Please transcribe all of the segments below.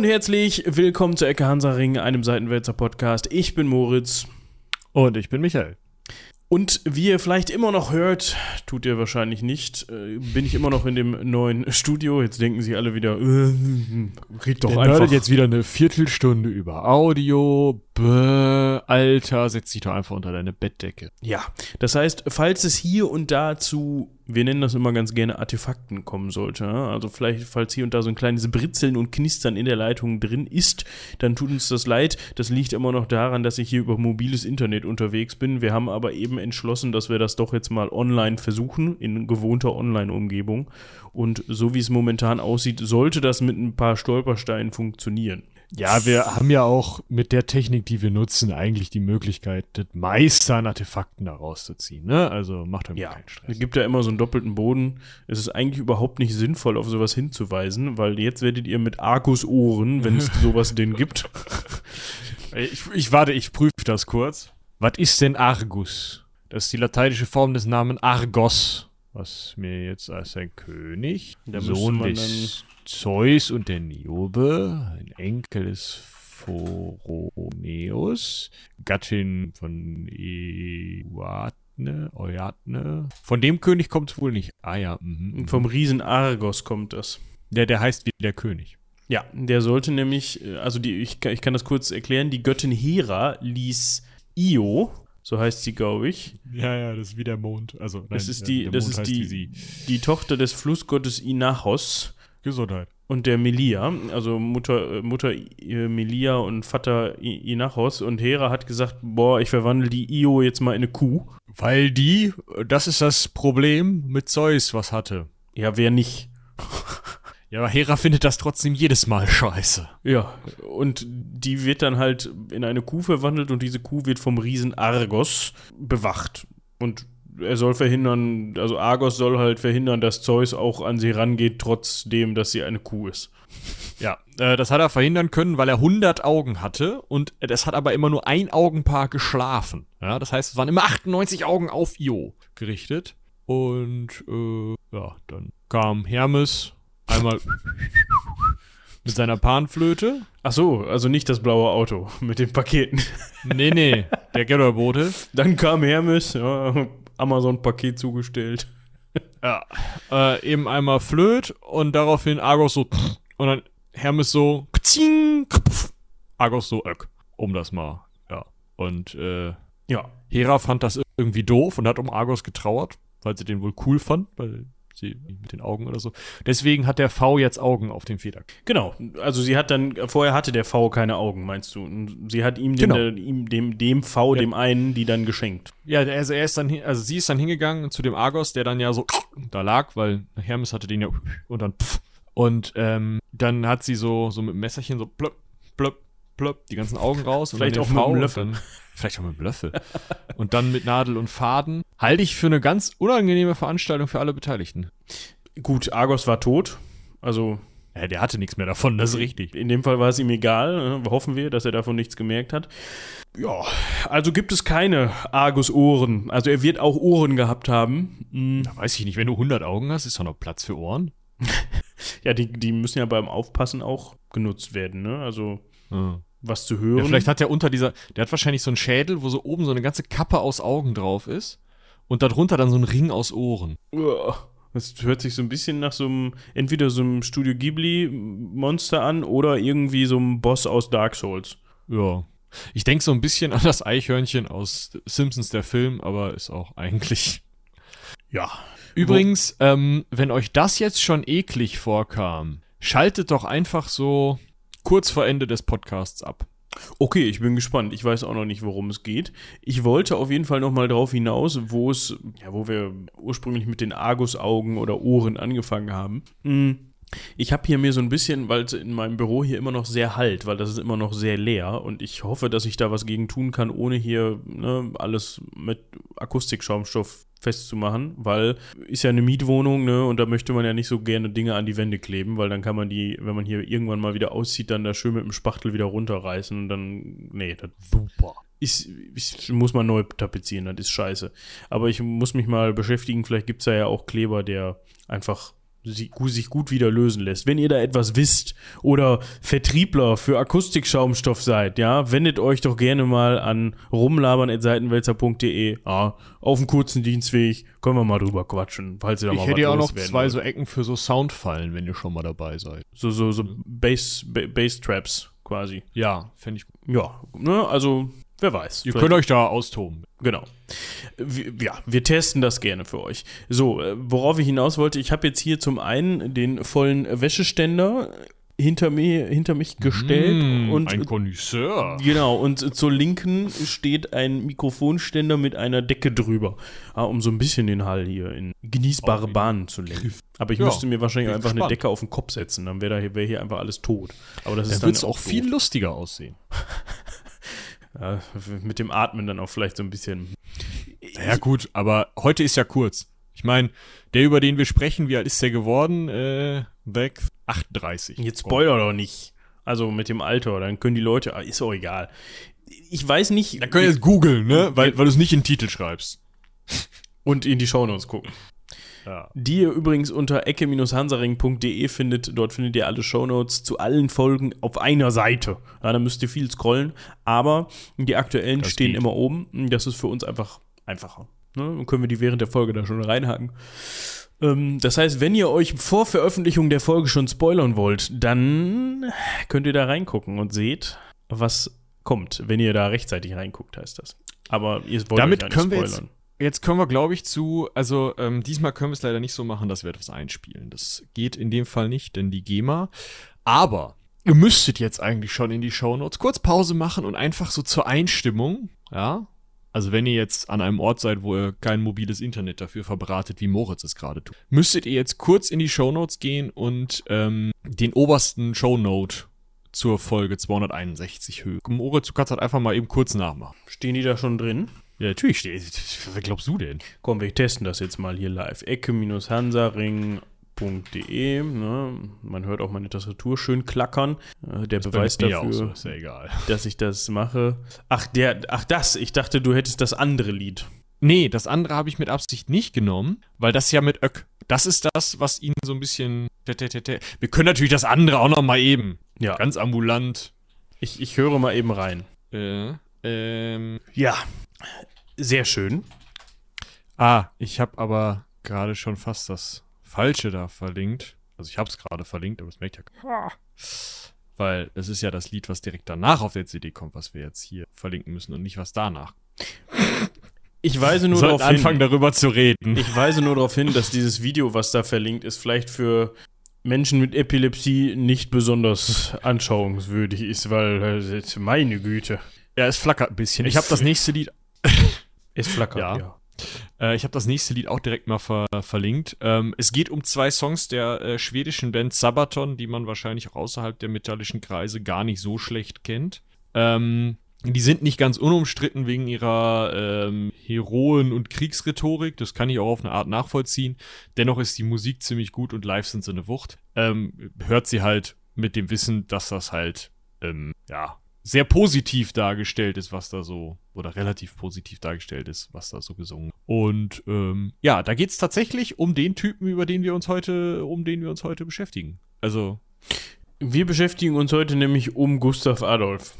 und herzlich willkommen zu Ecke Hansaring, einem Seitenwälzer Podcast. Ich bin Moritz. Und ich bin Michael. Und wie ihr vielleicht immer noch hört, tut ihr wahrscheinlich nicht, äh, bin ich immer noch in dem neuen Studio. Jetzt denken sie alle wieder, äh, red doch Der einfach. jetzt wieder eine Viertelstunde über Audio. Bäh, Alter, setz dich doch einfach unter deine Bettdecke. Ja, das heißt, falls es hier und da zu wir nennen das immer ganz gerne Artefakten kommen sollte. Also vielleicht, falls hier und da so ein kleines Britzeln und Knistern in der Leitung drin ist, dann tut uns das leid. Das liegt immer noch daran, dass ich hier über mobiles Internet unterwegs bin. Wir haben aber eben entschlossen, dass wir das doch jetzt mal online versuchen, in gewohnter Online-Umgebung. Und so wie es momentan aussieht, sollte das mit ein paar Stolpersteinen funktionieren. Ja, wir haben ja auch mit der Technik, die wir nutzen, eigentlich die Möglichkeit, das meiste an Artefakten da rauszuziehen. Ne? Also macht euch ja, keinen Stress. Es gibt ja immer so einen doppelten Boden. Es ist eigentlich überhaupt nicht sinnvoll, auf sowas hinzuweisen, weil jetzt werdet ihr mit Argus-Ohren, wenn es sowas denn gibt. Ich, ich warte, ich prüfe das kurz. Was ist denn Argus? Das ist die lateinische Form des Namens Argos was mir jetzt als ein König, der Sohn des Zeus und der Niobe, ein Enkel des Phoroneus, Gattin von Euatne, Euatne. Von dem König kommt es wohl nicht. Ah ja. Mhm, Vom Riesen Argos kommt das. Der, der heißt wie der König. Ja, der sollte nämlich, äh, also die, ich, ich kann das kurz erklären, die Göttin Hera ließ Io, so heißt sie, glaube ich. Ja, ja, das ist wie der Mond. Also, nein, das ist die, das ist die, die Tochter des Flussgottes Inachos. Gesundheit. Und der Melia, also Mutter, äh, Mutter äh, Melia und Vater Inachos. Und Hera hat gesagt: Boah, ich verwandle die Io jetzt mal in eine Kuh. Weil die, das ist das Problem mit Zeus, was hatte. Ja, wer nicht? Ja, aber Hera findet das trotzdem jedes Mal scheiße. Ja, und die wird dann halt in eine Kuh verwandelt und diese Kuh wird vom Riesen Argos bewacht. Und er soll verhindern, also Argos soll halt verhindern, dass Zeus auch an sie rangeht, trotzdem, dass sie eine Kuh ist. Ja, äh, das hat er verhindern können, weil er 100 Augen hatte und es hat aber immer nur ein Augenpaar geschlafen. Ja, das heißt, es waren immer 98 Augen auf Io gerichtet. Und äh, ja, dann kam Hermes Einmal mit seiner Panflöte. Ach so, also nicht das blaue Auto mit den Paketen. Nee, nee, der Getterbote. Dann kam Hermes, ja, Amazon-Paket zugestellt. Ja, äh, eben einmal Flöt und daraufhin Argos so und dann Hermes so Argos so öck, um das mal, ja. Und äh, ja, Hera fand das irgendwie doof und hat um Argos getrauert, weil sie den wohl cool fand, weil sie mit den Augen oder so. Deswegen hat der V jetzt Augen auf dem Feder. Genau, also sie hat dann, vorher hatte der V keine Augen, meinst du? Und sie hat ihm, den, genau. ihm dem, dem V, ja. dem einen, die dann geschenkt. Ja, also er ist dann, also sie ist dann hingegangen zu dem Argos, der dann ja so da lag, weil Hermes hatte den ja und dann pff. Und ähm, dann hat sie so, so mit dem Messerchen so plöpp, plöpp, plöpp, die ganzen Augen raus. Vielleicht auch mit einem Löffel. Vielleicht auch mit einem Löffel. und dann mit Nadel und Faden. Halte ich für eine ganz unangenehme Veranstaltung für alle Beteiligten. Gut, Argos war tot. Also. Ja, der hatte nichts mehr davon, das ist richtig. In dem Fall war es ihm egal. Ne? Hoffen wir, dass er davon nichts gemerkt hat. Ja, also gibt es keine Argus-Ohren. Also er wird auch Ohren gehabt haben. Hm. Da weiß ich nicht, wenn du 100 Augen hast, ist doch noch Platz für Ohren. ja, die, die müssen ja beim Aufpassen auch genutzt werden, ne? Also. Was zu hören. Ja, vielleicht hat er unter dieser, der hat wahrscheinlich so einen Schädel, wo so oben so eine ganze Kappe aus Augen drauf ist und darunter dann so ein Ring aus Ohren. Das hört sich so ein bisschen nach so einem, entweder so einem Studio Ghibli-Monster an oder irgendwie so einem Boss aus Dark Souls. Ja. Ich denke so ein bisschen an das Eichhörnchen aus Simpsons, der Film, aber ist auch eigentlich. Ja. Übrigens, ähm, wenn euch das jetzt schon eklig vorkam, schaltet doch einfach so kurz vor Ende des Podcasts ab. Okay, ich bin gespannt. Ich weiß auch noch nicht, worum es geht. Ich wollte auf jeden Fall noch mal darauf hinaus, wo es, ja, wo wir ursprünglich mit den Argusaugen oder Ohren angefangen haben. Hm. Ich habe hier mir so ein bisschen, weil es in meinem Büro hier immer noch sehr halt, weil das ist immer noch sehr leer und ich hoffe, dass ich da was gegen tun kann, ohne hier ne, alles mit Akustikschaumstoff festzumachen, weil ist ja eine Mietwohnung, ne, und da möchte man ja nicht so gerne Dinge an die Wände kleben, weil dann kann man die, wenn man hier irgendwann mal wieder auszieht, dann da schön mit dem Spachtel wieder runterreißen und dann, nee, das super. Ist, ist, muss man neu tapezieren, das ist scheiße. Aber ich muss mich mal beschäftigen, vielleicht gibt es da ja auch Kleber, der einfach sich gut wieder lösen lässt. Wenn ihr da etwas wisst oder Vertriebler für Akustikschaumstoff seid, ja, wendet euch doch gerne mal an rumlabern.seitenwälzer.de. Ja, auf dem kurzen Dienstweg können wir mal drüber quatschen, falls ihr da Ich mal hätte was ja auch noch zwei wollt. so Ecken für so Soundfallen, wenn ihr schon mal dabei seid. so so so Bass ba Bass Traps quasi. Ja, fände ich gut. Ja, ne, also wer weiß. Ihr Vielleicht- könnt euch da austoben. Genau. Ja, wir testen das gerne für euch. So, äh, worauf ich hinaus wollte, ich habe jetzt hier zum einen den vollen Wäscheständer hinter mir hinter mich gestellt Mm, und ein Connoisseur. genau und zur linken steht ein Mikrofonständer mit einer Decke drüber, ja, um so ein bisschen den Hall hier in genießbare ihn. Bahnen zu lenken. Aber ich Ja, müsste mir wahrscheinlich einfach eine gespannt. Decke auf den Kopf setzen, dann wäre hier, wär hier einfach alles tot. Aber das ist Dann dann wird es auch viel doof. lustiger aussehen. Ja, mit dem Atmen dann auch vielleicht so ein bisschen. Ja gut, aber heute ist ja kurz. Ich meine, der, über den wir sprechen, wie alt ist der geworden? Äh, weg 38. Jetzt Spoiler doch nicht. Also mit dem Alter, dann können die Leute, ah, ist auch egal. Ich weiß nicht. Dann können wir jetzt googeln, ne? Weil, weil du es nicht in den Titel schreibst. und in die Shownotes gucken. Ja. Die ihr übrigens unter ecke-hansaring.de findet. Dort findet ihr alle Shownotes zu allen Folgen auf einer Seite. Ja, da müsst ihr viel scrollen. Aber die aktuellen Das stehen geht. immer oben. Das ist für uns einfach einfacher. Ne? Dann können wir die während der Folge da schon reinhaken. Ähm, das heißt, wenn ihr euch vor Veröffentlichung der Folge schon spoilern wollt, dann könnt ihr da reingucken und seht, was kommt. Wenn ihr da rechtzeitig reinguckt, heißt das. Aber ihr wollt Damit euch ja nicht können wir jetzt- spoilern. Jetzt können wir, glaube ich, zu, also ähm, diesmal können wir es leider nicht so machen, dass wir etwas einspielen. Das geht in dem Fall nicht, denn die GEMA. Aber ihr müsstet jetzt eigentlich schon in die Shownotes kurz Pause machen und einfach so zur Einstimmung, ja. Also wenn ihr jetzt an einem Ort seid, wo ihr kein mobiles Internet dafür verbratet, wie Moritz es gerade tut, müsstet ihr jetzt kurz in die Shownotes gehen und ähm, den obersten Shownote zur Folge 261 hören. Moritz, du kannst halt einfach mal eben kurz nachmachen. Stehen die da schon drin? Ja, natürlich steht. Wer glaubst du denn? Komm, wir testen das jetzt mal hier live. Ecke-hansaring.de. Ne? Man hört auch meine Tastatur schön klackern. Äh, der Beweis Bei mir dafür, so, ist ja egal. dass ich das mache. Ach, der, ach, das. Ich dachte, du hättest das andere Lied. Nee, das andere habe ich mit Absicht nicht genommen, weil das ja mit Öck. Das ist das, was ihn so ein bisschen. Wir können natürlich das andere auch noch mal eben. Ja. Ganz ambulant. Ich, ich höre mal eben rein. Äh, ähm. Ja. Sehr schön. Ah, ich habe aber gerade schon fast das Falsche da verlinkt. Also ich habe es gerade verlinkt, aber es merkt ja. keiner. Weil es ist ja das Lied, was direkt danach auf der CD kommt, was wir jetzt hier verlinken müssen und nicht was danach. Ich weise nur darauf anfangen, hin. darüber zu reden. Ich weise nur darauf hin, dass dieses Video, was da verlinkt ist, vielleicht für Menschen mit Epilepsie nicht besonders anschauungswürdig ist, weil äh, meine Güte, Ja, es flackert ein bisschen. Ich habe das nächste Lied es flackert Ja. ja. Äh, ich habe das nächste Lied auch direkt mal ver verlinkt. Ähm, es geht um zwei Songs der äh, schwedischen Band Sabaton, die man wahrscheinlich auch außerhalb der metallischen Kreise gar nicht so schlecht kennt. Ähm, die sind nicht ganz unumstritten wegen ihrer ähm, Heroen- und Kriegsrhetorik. Das kann ich auch auf eine Art nachvollziehen. Dennoch ist die Musik ziemlich gut und live sind sie eine Wucht. Ähm, hört sie halt mit dem Wissen, dass das halt, ähm, ja, sehr positiv dargestellt ist, was da so, oder relativ positiv dargestellt ist, was da so gesungen. Und ähm, ja, da geht's tatsächlich um den Typen, über den wir uns heute, um den wir uns heute beschäftigen. Also, Wir beschäftigen uns heute nämlich um Gustav Adolf.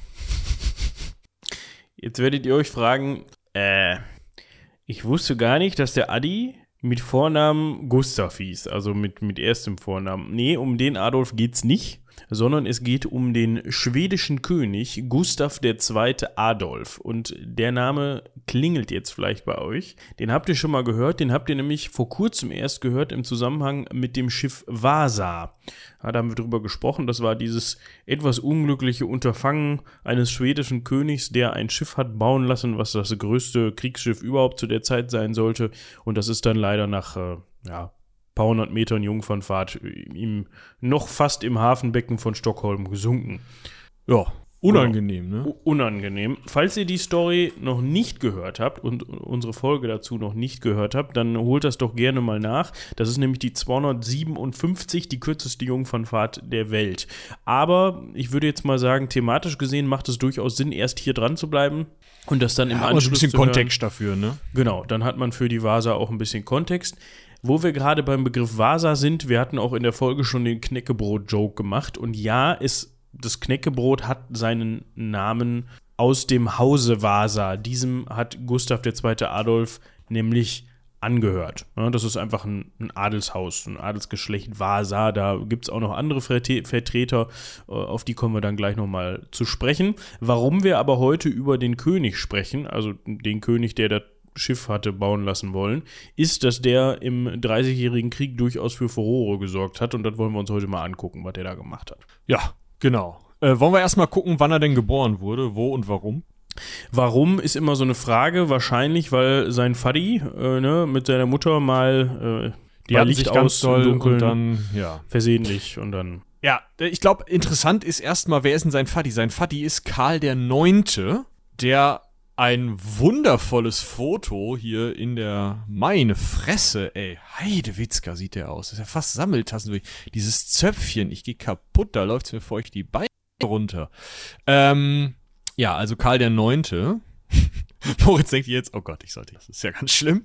Jetzt werdet ihr euch fragen, äh, ich wusste gar nicht, dass der Adi mit Vornamen Gustav hieß, also mit, mit erstem Vornamen. Nee, um den Adolf geht's nicht, sondern es geht um den schwedischen König Gustav II. Adolf. Und der Name klingelt jetzt vielleicht bei euch. Den habt ihr schon mal gehört, den habt ihr nämlich vor kurzem erst gehört im Zusammenhang mit dem Schiff Vasa. Ja, da haben wir drüber gesprochen. Das war dieses etwas unglückliche Unterfangen eines schwedischen Königs, der ein Schiff hat bauen lassen, was das größte Kriegsschiff überhaupt zu der Zeit sein sollte. Und das ist dann leider nach äh, ja, paar hundert Metern Jungfernfahrt ihm noch fast im Hafenbecken von Stockholm gesunken. ja, unangenehm, ne? Unangenehm. Falls ihr die Story noch nicht gehört habt und unsere Folge dazu noch nicht gehört habt, dann holt das doch gerne mal nach. Das ist nämlich die 257, die kürzeste Jungfernfahrt der Welt. Aber ich würde jetzt mal sagen, thematisch gesehen macht es durchaus Sinn, erst hier dran zu bleiben und das dann im Ja, so ein Anschluss bisschen. Kontext dafür, ne? Genau, dann hat man für die Vasa auch ein bisschen Kontext. Wo wir gerade beim Begriff Vasa sind, wir hatten auch in der Folge schon den Knäckebrot-Joke gemacht. Und ja, es, das Knäckebrot hat seinen Namen aus dem Hause Vasa. Diesem hat Gustav II. Adolf nämlich angehört. Das ist einfach ein, Adelshaus, ein Adelsgeschlecht Vasa. Da gibt es auch noch andere Vertreter, äh, auf die kommen wir dann gleich nochmal zu sprechen. Warum wir aber heute über den König sprechen, also den König, der das Schiff hatte bauen lassen wollen, ist, dass der im Dreißigjährigen Krieg durchaus für Furore gesorgt hat und das wollen wir uns heute mal angucken, was der da gemacht hat. Ja, genau. Äh, wollen wir erstmal gucken, wann er denn geboren wurde, wo und warum? Warum ist immer so eine Frage. Wahrscheinlich, weil sein Faddy äh, ne, mit seiner Mutter mal äh, die Licht sich ganz doll Dunkeln, und dann ja. versehentlich und dann. Ja, ich glaube, interessant ist erstmal, wer ist denn sein Faddy? Sein Faddy ist Karl der Neunte, der ein wundervolles Foto hier in der meine Fresse, ey. Heidewitzka sieht der aus. Das ist ja fast Sammeltassen. Dieses Zöpfchen, ich gehe kaputt, da läuft's mir feucht die Beine runter. Ähm, ja, also Karl der Neunte. Moritz denkt jetzt, oh Gott, ich sollte, das ist ja ganz schlimm.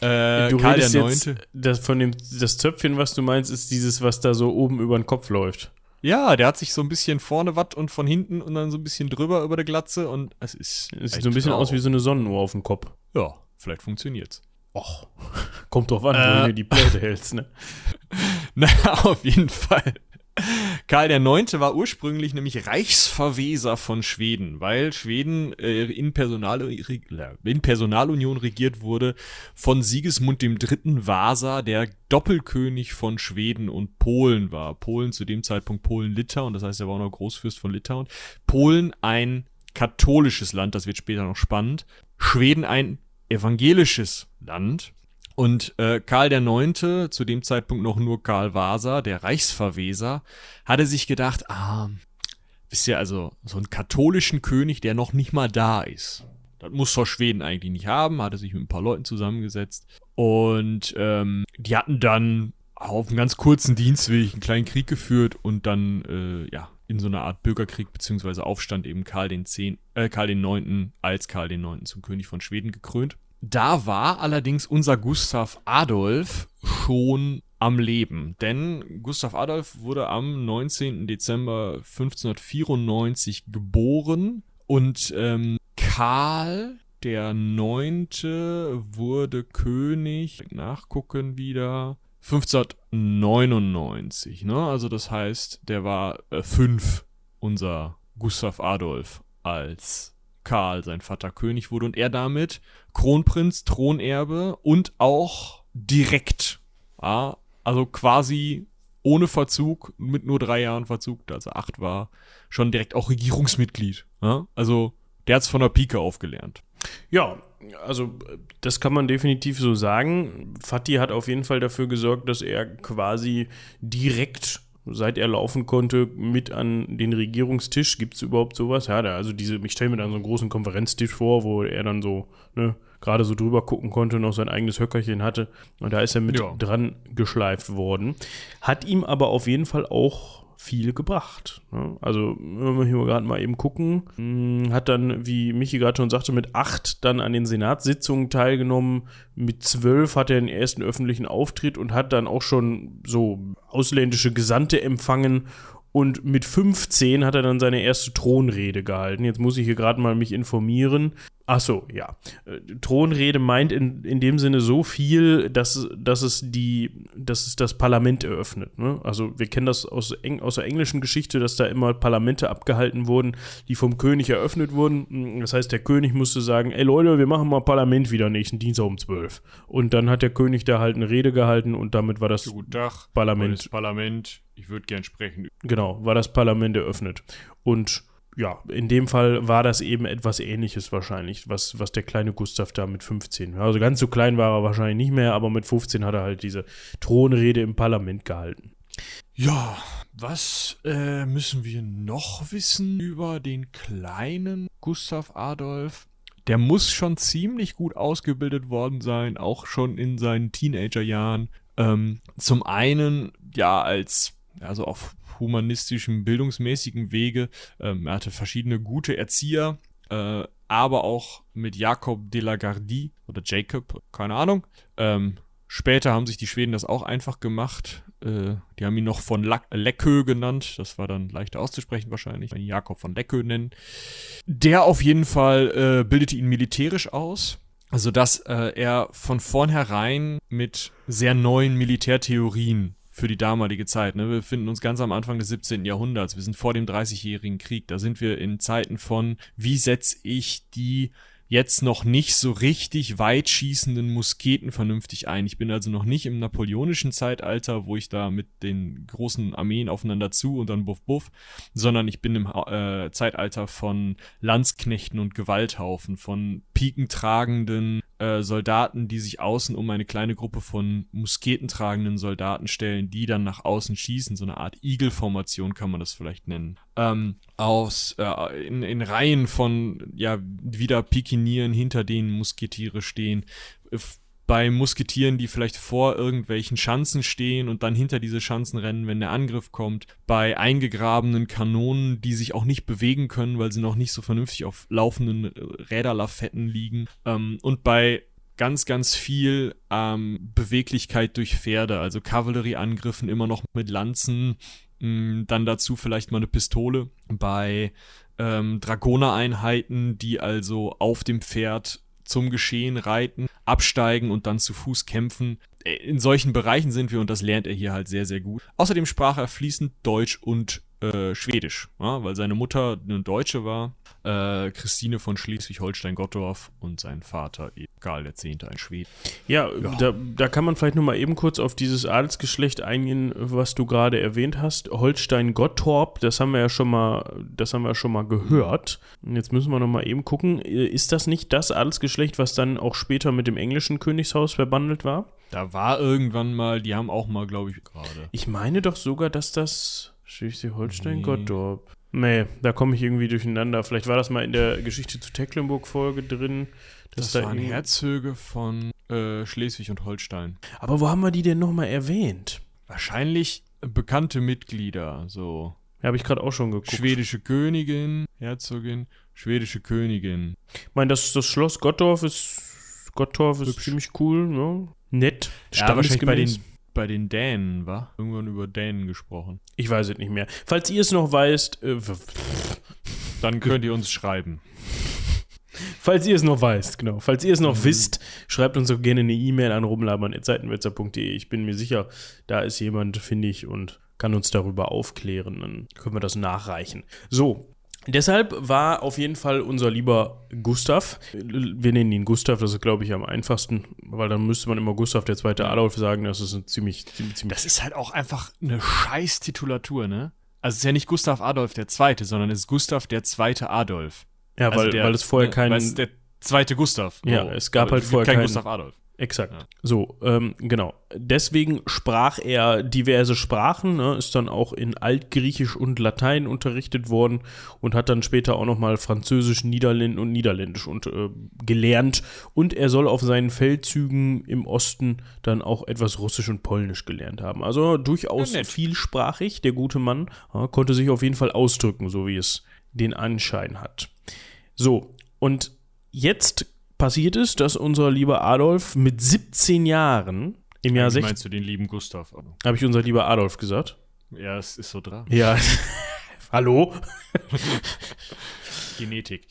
Äh, du Karl der Neunte. Das von dem, das Zöpfchen, was du meinst, ist dieses, was da so oben über den Kopf läuft. Ja, der hat sich so ein bisschen vorne watt und von hinten und dann so ein bisschen drüber über der Glatze und es ist. Es sieht so ein bisschen aus wie so eine Sonnenuhr auf dem Kopf. Ja, vielleicht funktioniert's. Och, kommt drauf an, äh, wo du die Pläte hältst, ne? Na, auf jeden Fall. Karl Neunte war ursprünglich nämlich Reichsverweser von Schweden, weil Schweden äh, in, Personal, in Personalunion regiert wurde von Sigismund III. Vasa, der Doppelkönig von Schweden und Polen war. Polen zu dem Zeitpunkt Polen-Litauen, das heißt, er war auch noch Großfürst von Litauen. Polen ein katholisches Land, das wird später noch spannend. Schweden ein evangelisches Land. Und äh, Karl Neunte, zu dem Zeitpunkt noch nur Karl Vasa, der Reichsverweser, hatte sich gedacht, ah, wisst ihr, also so einen katholischen König, der noch nicht mal da ist. Das muss doch Schweden eigentlich nicht haben, hatte sich mit ein paar Leuten zusammengesetzt. Und ähm, die hatten dann auf einem ganz kurzen Dienstweg einen kleinen Krieg geführt und dann, äh, ja, in so einer Art Bürgerkrieg bzw. Aufstand eben Karl den, äh, Karl den als Karl Neunten zum König von Schweden gekrönt. Da war allerdings unser Gustav Adolf schon am Leben, denn Gustav Adolf wurde am 19. Dezember 1594 geboren und ähm, Karl der Neunte wurde König, nachgucken wieder, 1599, ne? Also das heißt, der war äh, fünf, unser Gustav Adolf, als Karl, sein Vater, König wurde und er damit Kronprinz, Thronerbe und auch direkt, ja, also quasi ohne Verzug, mit nur drei Jahren Verzug, also acht war, schon direkt auch Regierungsmitglied. Ja? Also der hat es von der Pike aufgelernt. Ja, also das kann man definitiv so sagen. Fatih hat auf jeden Fall dafür gesorgt, dass er quasi direkt seit er laufen konnte, mit an den Regierungstisch. Gibt es überhaupt sowas? Ja, da, also diese, ich stelle mir dann so einen großen Konferenztisch vor, wo er dann so, ne, gerade so drüber gucken konnte, noch sein eigenes Höckerchen hatte. Und da ist er mit ja. dran geschleift worden. Hat ihm aber auf jeden Fall auch viel gebracht. Ne? Also, wenn wir hier gerade mal eben gucken, hm, hat dann, wie Michi gerade schon sagte, mit acht dann an den Senatssitzungen teilgenommen. Mit zwölf hat er den ersten öffentlichen Auftritt und hat dann auch schon so ausländische Gesandte empfangen und mit 15 hat er dann seine erste Thronrede gehalten. Jetzt muss ich hier gerade mal mich informieren. Ach so, ja. Äh, Thronrede meint in, in dem Sinne so viel, dass, dass, es die, dass es das Parlament eröffnet. Ne? Also wir kennen das aus, Eng, aus der englischen Geschichte, dass da immer Parlamente abgehalten wurden, die vom König eröffnet wurden. Das heißt, der König musste sagen, ey Leute, wir machen mal Parlament wieder nächsten Dienstag um 12. Und dann hat der König da halt eine Rede gehalten und damit war das Guten Tag, Parlament. Ich würde gern sprechen. Genau, war das Parlament eröffnet. Und ja, in dem Fall war das eben etwas ähnliches wahrscheinlich, was, was der kleine Gustav da mit 15. Also ganz so klein war er wahrscheinlich nicht mehr, aber mit 15 hat er halt diese Thronrede im Parlament gehalten. Ja, was äh, müssen wir noch wissen über den kleinen Gustav Adolf? Der muss schon ziemlich gut ausgebildet worden sein, auch schon in seinen Teenagerjahren. Ähm, zum einen, ja, als also auf humanistischem, bildungsmäßigen Wege. Ähm, er hatte verschiedene gute Erzieher, äh, aber auch mit Jakob de la Gardie oder Jacob, keine Ahnung, ähm, Später haben sich die Schweden das auch einfach gemacht. Äh, die haben ihn noch von Leckö genannt. Das war dann leichter auszusprechen wahrscheinlich. Ihn Jakob von Leckö nennen. Der auf jeden Fall äh, bildete ihn militärisch aus. Also dass äh, er von vornherein mit sehr neuen Militärtheorien für die damalige Zeit. Ne? Wir befinden uns ganz am Anfang des 17. Jahrhunderts. Wir sind vor dem Dreißigjährigen Krieg. Da sind wir in Zeiten von, wie setze ich die jetzt noch nicht so richtig weit schießenden Musketen vernünftig ein. Ich bin also noch nicht im napoleonischen Zeitalter, wo ich da mit den großen Armeen aufeinander zu und dann buff buff, sondern ich bin im äh, Zeitalter von Landsknechten und Gewalthaufen, von pikentragenden äh, Soldaten, die sich außen um eine kleine Gruppe von musketentragenden Soldaten stellen, die dann nach außen schießen. So eine Art Igelformation kann man das vielleicht nennen. Ähm, aus äh, in, in Reihen von ja wieder Pikinieren, hinter denen Musketiere stehen. Bei Musketieren, die vielleicht vor irgendwelchen Schanzen stehen und dann hinter diese Schanzen rennen, wenn der Angriff kommt. Bei eingegrabenen Kanonen, die sich auch nicht bewegen können, weil sie noch nicht so vernünftig auf laufenden äh, Räderlafetten liegen. Ähm, und bei ganz, ganz viel ähm, Beweglichkeit durch Pferde, also Kavallerieangriffen immer noch mit Lanzen, Mm, dann dazu vielleicht mal eine Pistole bei ähm, Dragoner-Einheiten, die also auf dem Pferd zum Geschehen reiten, absteigen und dann zu Fuß kämpfen. Äh, in solchen Bereichen sind wir und das lernt er hier halt sehr, sehr gut. Außerdem sprach er fließend Deutsch und äh, Schwedisch, ja, weil seine Mutter eine Deutsche war, äh, Christine von Schleswig-Holstein-Gottorf und sein Vater Karl X. ein Schwede. Ja, ja, Da, da kann man vielleicht nochmal eben kurz auf dieses Adelsgeschlecht eingehen, was du gerade erwähnt hast. Holstein-Gottorp, das haben wir ja schon mal, das haben wir schon mal gehört. Jetzt müssen wir nochmal eben gucken. Ist das nicht das Adelsgeschlecht, was dann auch später mit dem englischen Königshaus verbandelt war? Da war irgendwann mal, die haben auch mal, glaube ich, gerade. Ich meine doch sogar, dass das Schleswig-Holstein, nee. Nee, da komme ich irgendwie durcheinander. Vielleicht war das mal in der Geschichte zu Tecklenburg-Folge drin. Das da waren Herzöge von äh, Schleswig und Holstein. Aber wo haben wir die denn nochmal erwähnt? Wahrscheinlich bekannte Mitglieder, so. Ja, habe ich gerade auch schon geguckt. Schwedische Königin, Herzogin, schwedische Königin. Ich meine, das, das Schloss Gottorf ist, Gottorf ist Hübsch. ziemlich cool, ne? Nett. Ja, wahrscheinlich bei den, bei den Dänen, war? Irgendwann über Dänen gesprochen. Ich weiß es nicht mehr. Falls ihr es noch weißt, äh, dann könnt ihr uns schreiben. Falls ihr es noch weißt, genau. Falls ihr es noch mhm. wisst, schreibt uns doch gerne eine E-Mail an rumlabern.seitenwetzer.de. Ich bin mir sicher, da ist jemand, finde ich, und kann uns darüber aufklären. Dann können wir das nachreichen. So, Deshalb war auf jeden Fall unser lieber Gustav, wir nennen ihn Gustav, das ist glaube ich am einfachsten, weil dann müsste man immer Gustav der zweite Adolf sagen, das ist ein ziemlich, ziemlich, ziemlich Das ist halt auch einfach eine scheiß Titulatur, ne? Also es ist ja nicht Gustav Adolf der zweite, sondern es ist Gustav der zweite Adolf. Ja, also weil, der, weil es vorher ne, keinen. Weil es der zweite Gustav. Ja, oh, es gab halt vorher keinen Gustav Adolf. Exakt. Ja. So, ähm, genau. Deswegen sprach er diverse Sprachen, ne, ist dann auch in Altgriechisch und Latein unterrichtet worden und hat dann später auch nochmal Französisch, Niederländisch und Niederländisch und, äh, gelernt. Und er soll auf seinen Feldzügen im Osten dann auch etwas Russisch und Polnisch gelernt haben. Also durchaus ja, vielsprachig, der gute Mann. Ja, konnte sich auf jeden Fall ausdrücken, so wie es den Anschein hat. So, und jetzt passiert ist, dass unser lieber Adolf mit 17 Jahren im Jahr 16. Meinst du den lieben Gustav? Habe ich unser lieber Adolf gesagt? Ja, es ist so dran. Ja. Hallo? Genetik.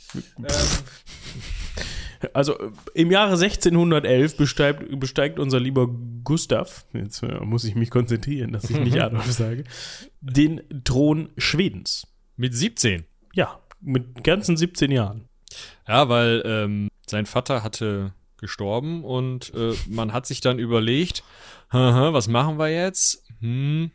Also im Jahre 1611 besteigt, besteigt unser lieber Gustav, jetzt äh, muss ich mich konzentrieren, dass ich nicht Adolf sage, den Thron Schwedens. Mit 17? Ja, mit ganzen 17 Jahren. Ja, weil ähm, sein Vater hatte gestorben und äh, man hat sich dann überlegt, was machen wir jetzt? Hm,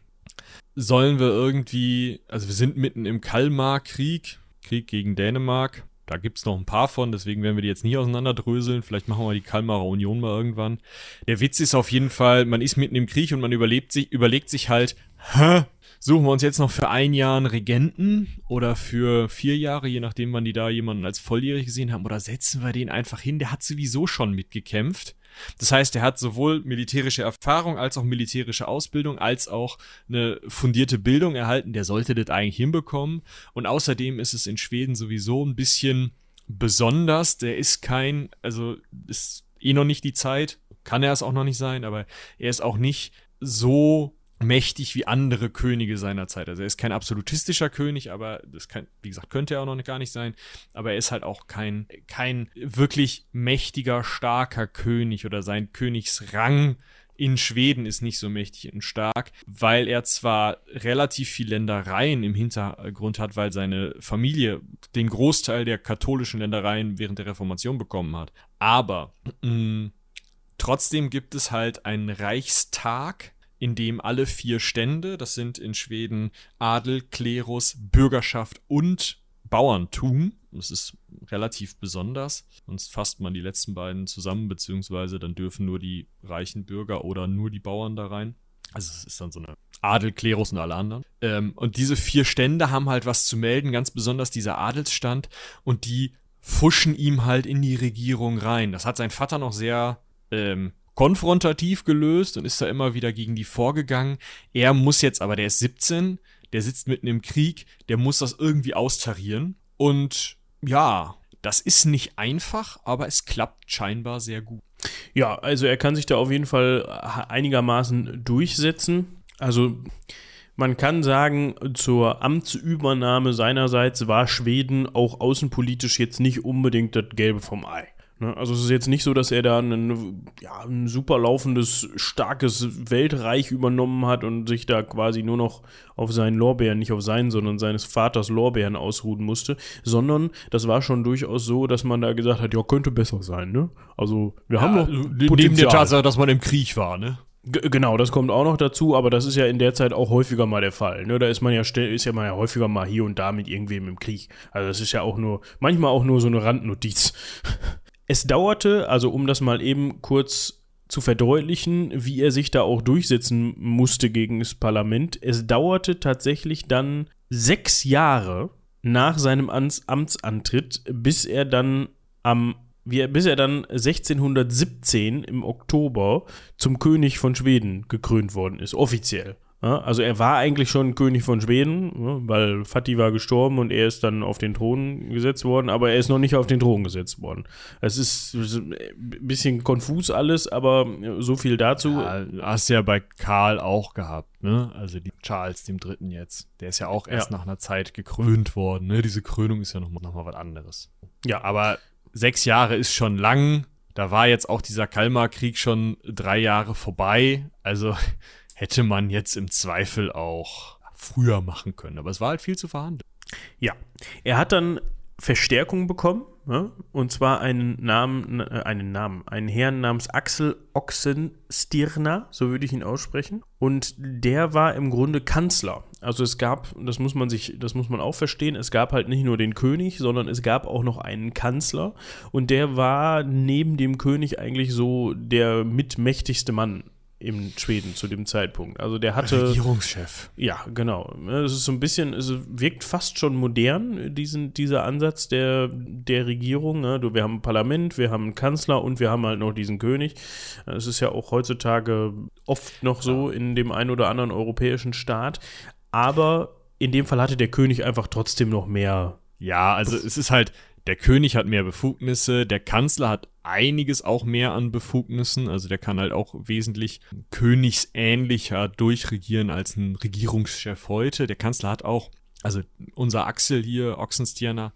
sollen wir irgendwie, also wir sind mitten im Kalmar-Krieg, Krieg gegen Dänemark. Da gibt es noch ein paar von, deswegen werden wir die jetzt nie auseinanderdröseln. Vielleicht machen wir die Kalmarer Union mal irgendwann. Der Witz ist auf jeden Fall, man ist mitten im Krieg und man überlebt sich, überlegt sich halt, hä, Suchen wir uns jetzt noch für ein Jahr einen Regenten oder für vier Jahre, je nachdem, wann die da jemanden als volljährig gesehen haben, oder setzen wir den einfach hin? Der hat sowieso schon mitgekämpft. Das heißt, er hat sowohl militärische Erfahrung als auch militärische Ausbildung als auch eine fundierte Bildung erhalten. Der sollte das eigentlich hinbekommen. Und außerdem ist es in Schweden sowieso ein bisschen besonders. Der ist kein, also ist eh noch nicht die Zeit, kann er es auch noch nicht sein, aber er ist auch nicht so mächtig wie andere Könige seiner Zeit. Also er ist kein absolutistischer König, aber das kann, wie gesagt, könnte er auch noch gar nicht sein. Aber er ist halt auch kein, kein wirklich mächtiger, starker König oder sein Königsrang in Schweden ist nicht so mächtig und stark, weil er zwar relativ viel Ländereien im Hintergrund hat, weil seine Familie den Großteil der katholischen Ländereien während der Reformation bekommen hat. Aber mh, mm, trotzdem gibt es halt einen Reichstag, in dem alle vier Stände, das sind in Schweden Adel, Klerus, Bürgerschaft und Bauerntum, das ist relativ besonders. Sonst fasst man die letzten beiden zusammen, beziehungsweise dann dürfen nur die reichen Bürger oder nur die Bauern da rein. Also es ist dann so eine Adel, Klerus und alle anderen. Ähm, und diese vier Stände haben halt was zu melden, ganz besonders dieser Adelsstand. Und die fuschen ihm halt in die Regierung rein. Das hat sein Vater noch sehr ähm, konfrontativ gelöst und ist da immer wieder gegen die vorgegangen. Er muss jetzt, aber der ist 17, der sitzt mitten im Krieg, der muss das irgendwie austarieren. Und ja, das ist nicht einfach, aber es klappt scheinbar sehr gut. Ja, also er kann sich da auf jeden Fall einigermaßen durchsetzen. Also man kann sagen, zur Amtsübernahme seinerseits war Schweden auch außenpolitisch jetzt nicht unbedingt das Gelbe vom Ei. Ne? Also es ist jetzt nicht so, dass er da ein, ja, ein super laufendes, starkes Weltreich übernommen hat und sich da quasi nur noch auf seinen Lorbeeren, nicht auf seinen, sondern seines Vaters Lorbeeren ausruhen musste, sondern das war schon durchaus so, dass man da gesagt hat, ja, könnte besser sein, ne? Also wir ja, haben noch also, Neben der Tatsache, dass man im Krieg war, ne? G genau, das kommt auch noch dazu, aber das ist ja in der Zeit auch häufiger mal der Fall. Ne? Da ist man ja ist ja mal ja häufiger mal hier und da mit irgendwem im Krieg. Also das ist ja auch nur, manchmal auch nur so eine Randnotiz. Es dauerte, also um das mal eben kurz zu verdeutlichen, wie er sich da auch durchsetzen musste gegen das Parlament, es dauerte tatsächlich dann sechs Jahre nach seinem Amtsantritt, bis er dann am wie, bis er dann 1617 im Oktober zum König von Schweden gekrönt worden ist, offiziell. Ja, also er war eigentlich schon König von Schweden, ja, weil Fatih war gestorben und er ist dann auf den Thron gesetzt worden, aber er ist noch nicht auf den Thron gesetzt worden. Es ist ein bisschen konfus alles, aber so viel dazu. Ja, hast du ja bei Karl auch gehabt, ne? Also die Charles dem Dritten jetzt. Der ist ja auch erst nach einer Zeit gekrönt worden, ne? Diese Krönung ist ja nochmal noch mal was anderes. Ja, aber sechs Jahre ist schon lang. Da war jetzt auch dieser Kalmar-Krieg schon drei Jahre vorbei. Also hätte man jetzt im Zweifel auch früher machen können. Aber es war halt viel zu verhandeln. Ja, er hat dann Verstärkung bekommen, ja? und zwar einen Namen, äh, einen Namen, einen Herrn namens Axel Oxenstirner, so würde ich ihn aussprechen. Und der war im Grunde Kanzler. Also es gab, das muss man sich, das muss man auch verstehen, es gab halt nicht nur den König, sondern es gab auch noch einen Kanzler. Und der war neben dem König eigentlich so der mitmächtigste Mann in Schweden zu dem Zeitpunkt. Also der hatte. Regierungschef. Ja, genau. Es ist so ein bisschen, es wirkt fast schon modern, diesen, dieser Ansatz der, der Regierung. Ne? Wir haben ein Parlament, wir haben einen Kanzler und wir haben halt noch diesen König. Es ist ja auch heutzutage oft noch so in dem einen oder anderen europäischen Staat. Aber in dem Fall hatte der König einfach trotzdem noch mehr. Ja, also es ist halt, der König hat mehr Befugnisse, der Kanzler hat einiges auch mehr an Befugnissen. Also der kann halt auch wesentlich königsähnlicher durchregieren als ein Regierungschef heute. Der Kanzler hat auch, also unser Axel hier, Oxenstierner,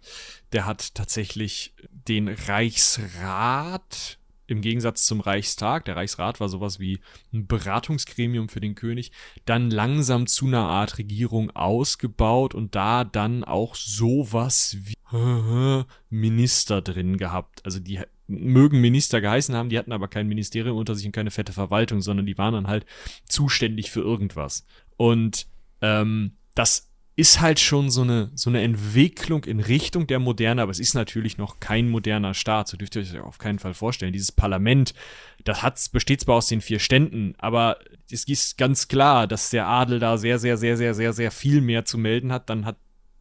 der hat tatsächlich den Reichsrat im Gegensatz zum Reichstag, der Reichsrat war sowas wie ein Beratungsgremium für den König, dann langsam zu einer Art Regierung ausgebaut und da dann auch sowas wie Minister drin gehabt. Also die mögen Minister geheißen haben, die hatten aber kein Ministerium unter sich und keine fette Verwaltung, sondern die waren dann halt zuständig für irgendwas. Und ähm, das ist halt schon so eine, so eine Entwicklung in Richtung der Moderne, aber es ist natürlich noch kein moderner Staat, so dürft ihr euch auf keinen Fall vorstellen. Dieses Parlament, das hat's, besteht zwar aus den vier Ständen, aber es ist ganz klar, dass der Adel da sehr, sehr, sehr, sehr, sehr, sehr viel mehr zu melden hat. Dann hat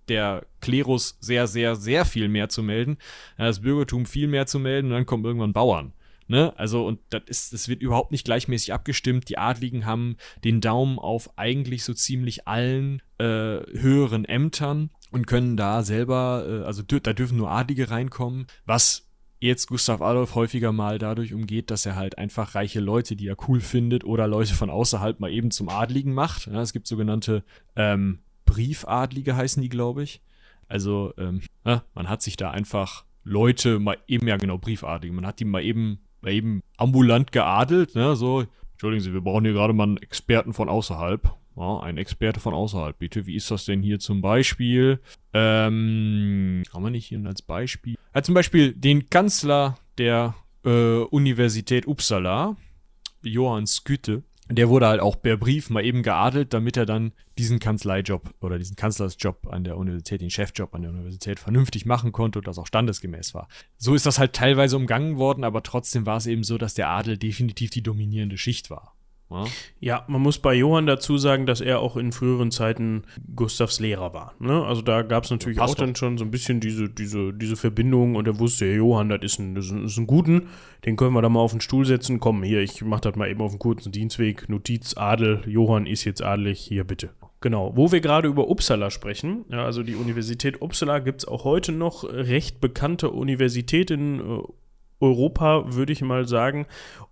der Klerus sehr, sehr, sehr viel mehr zu melden, das Bürgertum viel mehr zu melden und dann kommen irgendwann Bauern. Ne? Also, und das ist, das wird überhaupt nicht gleichmäßig abgestimmt. Die Adligen haben den Daumen auf eigentlich so ziemlich allen äh, höheren Ämtern und können da selber, äh, also da dürfen nur Adlige reinkommen, was jetzt Gustav Adolf häufiger mal dadurch umgeht, dass er halt einfach reiche Leute, die er cool findet, oder Leute von außerhalb mal eben zum Adligen macht. Ja, es gibt sogenannte ähm, Briefadlige, heißen die, glaube ich. Also, ähm, ja, man hat sich da einfach Leute mal eben, ja genau, Briefadlige, man hat die mal eben, mal eben ambulant geadelt, ne, so, entschuldigen Sie, wir brauchen hier gerade mal einen Experten von außerhalb. Ja, ein Experte von außerhalb, bitte. Wie ist das denn hier zum Beispiel? Ähm, haben wir nicht hier als Beispiel? Ja, zum Beispiel den Kanzler der äh, Universität Uppsala, Johann Skütte. Der wurde halt auch per Brief mal eben geadelt, damit er dann diesen Kanzleijob oder diesen Kanzlersjob an der Universität, den Chefjob an der Universität vernünftig machen konnte und das auch standesgemäß war. So ist das halt teilweise umgangen worden, aber trotzdem war es eben so, dass der Adel definitiv die dominierende Schicht war. Ja? ja, man muss bei Johann dazu sagen, dass er auch in früheren Zeiten Gustavs Lehrer war. Ne? Also da gab es natürlich auch dann schon so ein bisschen diese, diese, diese Verbindung und er wusste, ja, Johann, das ist ein, das ist ein Guten, den können wir da mal auf den Stuhl setzen. Komm, hier, ich mach das mal eben auf einen kurzen Dienstweg. Notiz, Adel, Johann ist jetzt adelig, hier bitte. Genau, wo wir gerade über Uppsala sprechen, ja, also die Universität Uppsala gibt es auch heute noch recht bekannte Universität in äh, Europa, würde ich mal sagen.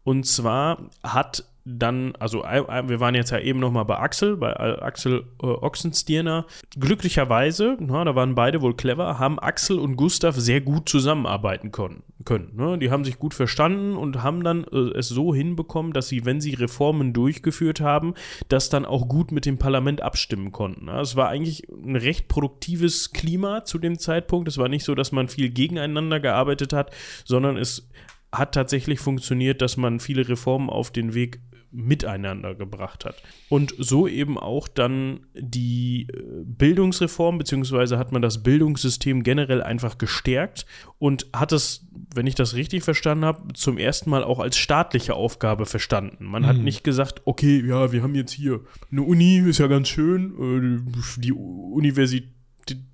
Und zwar hat dann, also wir waren jetzt ja eben nochmal bei Axel, bei Axel äh, Oxenstierner. Glücklicherweise, na, da waren beide wohl clever, haben Axel und Gustav sehr gut zusammenarbeiten können. können ne? Die haben sich gut verstanden und haben dann äh, es so hinbekommen, dass sie, wenn sie Reformen durchgeführt haben, das dann auch gut mit dem Parlament abstimmen konnten. Ja? Es war eigentlich ein recht produktives Klima zu dem Zeitpunkt. Es war nicht so, dass man viel gegeneinander gearbeitet hat, sondern es hat tatsächlich funktioniert, dass man viele Reformen auf den Weg miteinander gebracht hat. Und so eben auch dann die äh, Bildungsreform, beziehungsweise hat man das Bildungssystem generell einfach gestärkt und hat es, wenn ich das richtig verstanden habe, zum ersten Mal auch als staatliche Aufgabe verstanden. Man mhm. hat nicht gesagt, okay, ja, wir haben jetzt hier eine Uni, ist ja ganz schön, äh, die Universität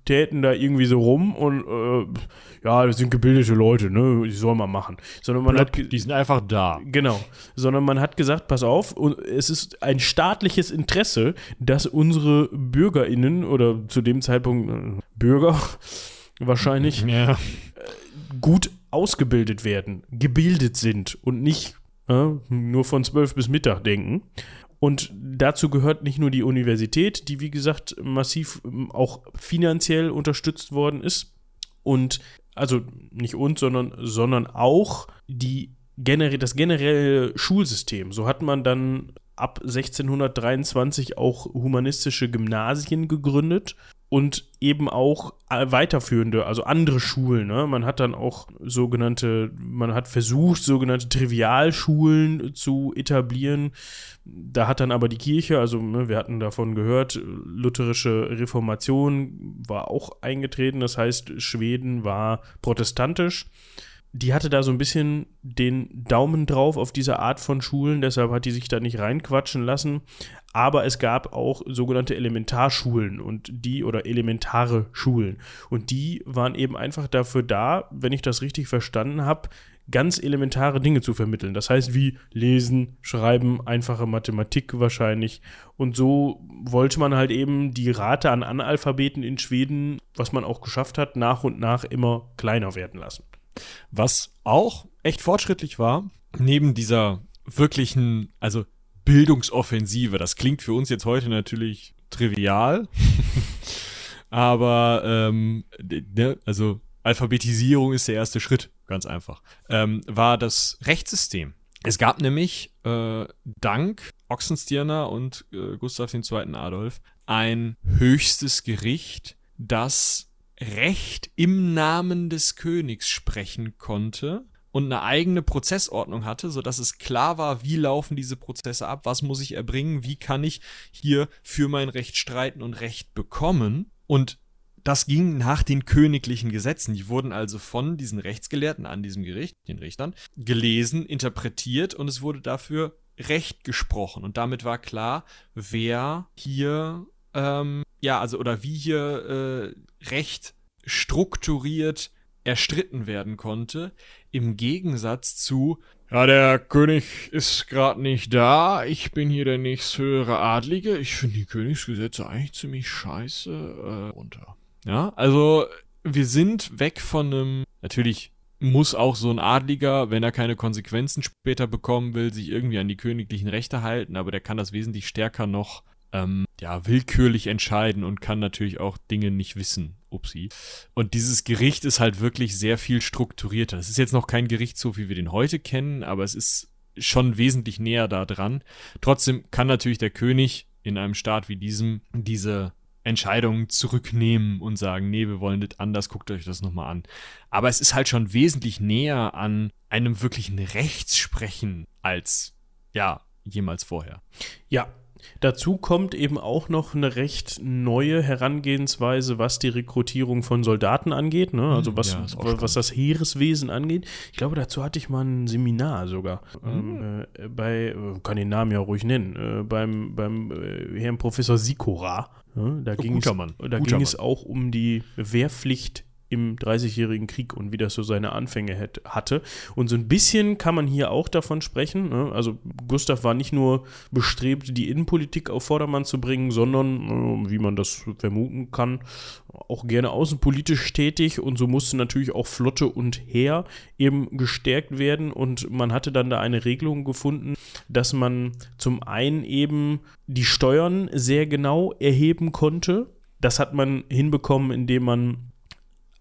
täten da irgendwie so rum und äh, ja, das sind gebildete Leute, ne, die soll man machen. Sondern man Plöpp, hat die sind einfach da. Genau, sondern man hat gesagt, pass auf, und es ist ein staatliches Interesse, dass unsere BürgerInnen oder zu dem Zeitpunkt äh, Bürger wahrscheinlich ja. äh, gut ausgebildet werden, gebildet sind und nicht äh, nur von zwölf bis Mittag denken. Und dazu gehört nicht nur die Universität, die wie gesagt massiv ähm, auch finanziell unterstützt worden ist. Und also nicht uns, sondern, sondern auch die generell, das generelle Schulsystem. So hat man dann ab 1623 auch humanistische Gymnasien gegründet und eben auch äh, weiterführende, also andere Schulen. Ne? Man hat dann auch sogenannte, man hat versucht, sogenannte Trivialschulen zu etablieren. Da hat dann aber die Kirche, also ne, wir hatten davon gehört, lutherische Reformation war auch eingetreten. Das heißt, Schweden war protestantisch die hatte da so ein bisschen den Daumen drauf auf diese Art von Schulen, deshalb hat die sich da nicht reinquatschen lassen. Aber es gab auch sogenannte Elementarschulen und die oder elementare Schulen. Und die waren eben einfach dafür da, wenn ich das richtig verstanden habe, ganz elementare Dinge zu vermitteln. Das heißt, wie Lesen, Schreiben, einfache Mathematik wahrscheinlich. Und so wollte man halt eben die Rate an Analphabeten in Schweden, was man auch geschafft hat, nach und nach immer kleiner werden lassen. Was auch echt fortschrittlich war, neben dieser wirklichen, also Bildungsoffensive, das klingt für uns jetzt heute natürlich trivial, aber ähm, ne, also Alphabetisierung ist der erste Schritt, ganz einfach, ähm, war das Rechtssystem. Es gab nämlich äh, dank Oxenstierna und äh, Gustav II. Adolf ein höchstes Gericht, das Recht im Namen des Königs sprechen konnte und eine eigene Prozessordnung hatte, sodass es klar war, wie laufen diese Prozesse ab, was muss ich erbringen, wie kann ich hier für mein Recht streiten und Recht bekommen. Und das ging nach den königlichen Gesetzen. Die wurden also von diesen Rechtsgelehrten an diesem Gericht, den Richtern, gelesen, interpretiert und es wurde dafür Recht gesprochen. Und damit war klar, wer hier ähm, ja, also oder wie hier äh, Recht strukturiert erstritten werden konnte, im Gegensatz zu ja, der König ist gerade nicht da, ich bin hier der nächsthöhere Adlige, ich finde die Königsgesetze eigentlich ziemlich scheiße äh, runter. Ja, also wir sind weg von einem, natürlich muss auch so ein Adliger, wenn er keine Konsequenzen später bekommen will, sich irgendwie an die königlichen Rechte halten, aber der kann das wesentlich stärker noch ähm, ja, willkürlich entscheiden und kann natürlich auch Dinge nicht wissen. Upsi. Und dieses Gericht ist halt wirklich sehr viel strukturierter. Es ist jetzt noch kein Gerichtshof, wie wir den heute kennen, aber es ist schon wesentlich näher da dran. Trotzdem kann natürlich der König in einem Staat wie diesem diese Entscheidungen zurücknehmen und sagen, nee, wir wollen das anders, guckt euch das nochmal an. Aber es ist halt schon wesentlich näher an einem wirklichen Rechtssprechen als, ja, jemals vorher. Ja, Dazu kommt eben auch noch eine recht neue Herangehensweise, was die Rekrutierung von Soldaten angeht, ne? also hm, was, ja, was das Heereswesen angeht. Ich glaube, dazu hatte ich mal ein Seminar sogar. Mhm. Ähm, äh, bei, äh, kann den Namen ja ruhig nennen, äh, beim, beim äh, Herrn Professor Sikora. Ne? Da, ging, es, da ging es auch um die Wehrpflicht im Dreißigjährigen Krieg und wie das so seine Anfänge hat, hatte. Und so ein bisschen kann man hier auch davon sprechen. Ne? Also Gustav war nicht nur bestrebt, die Innenpolitik auf Vordermann zu bringen, sondern, äh, wie man das vermuten kann, auch gerne außenpolitisch tätig. Und so musste natürlich auch Flotte und Heer eben gestärkt werden. Und man hatte dann da eine Regelung gefunden, dass man zum einen eben die Steuern sehr genau erheben konnte. Das hat man hinbekommen, indem man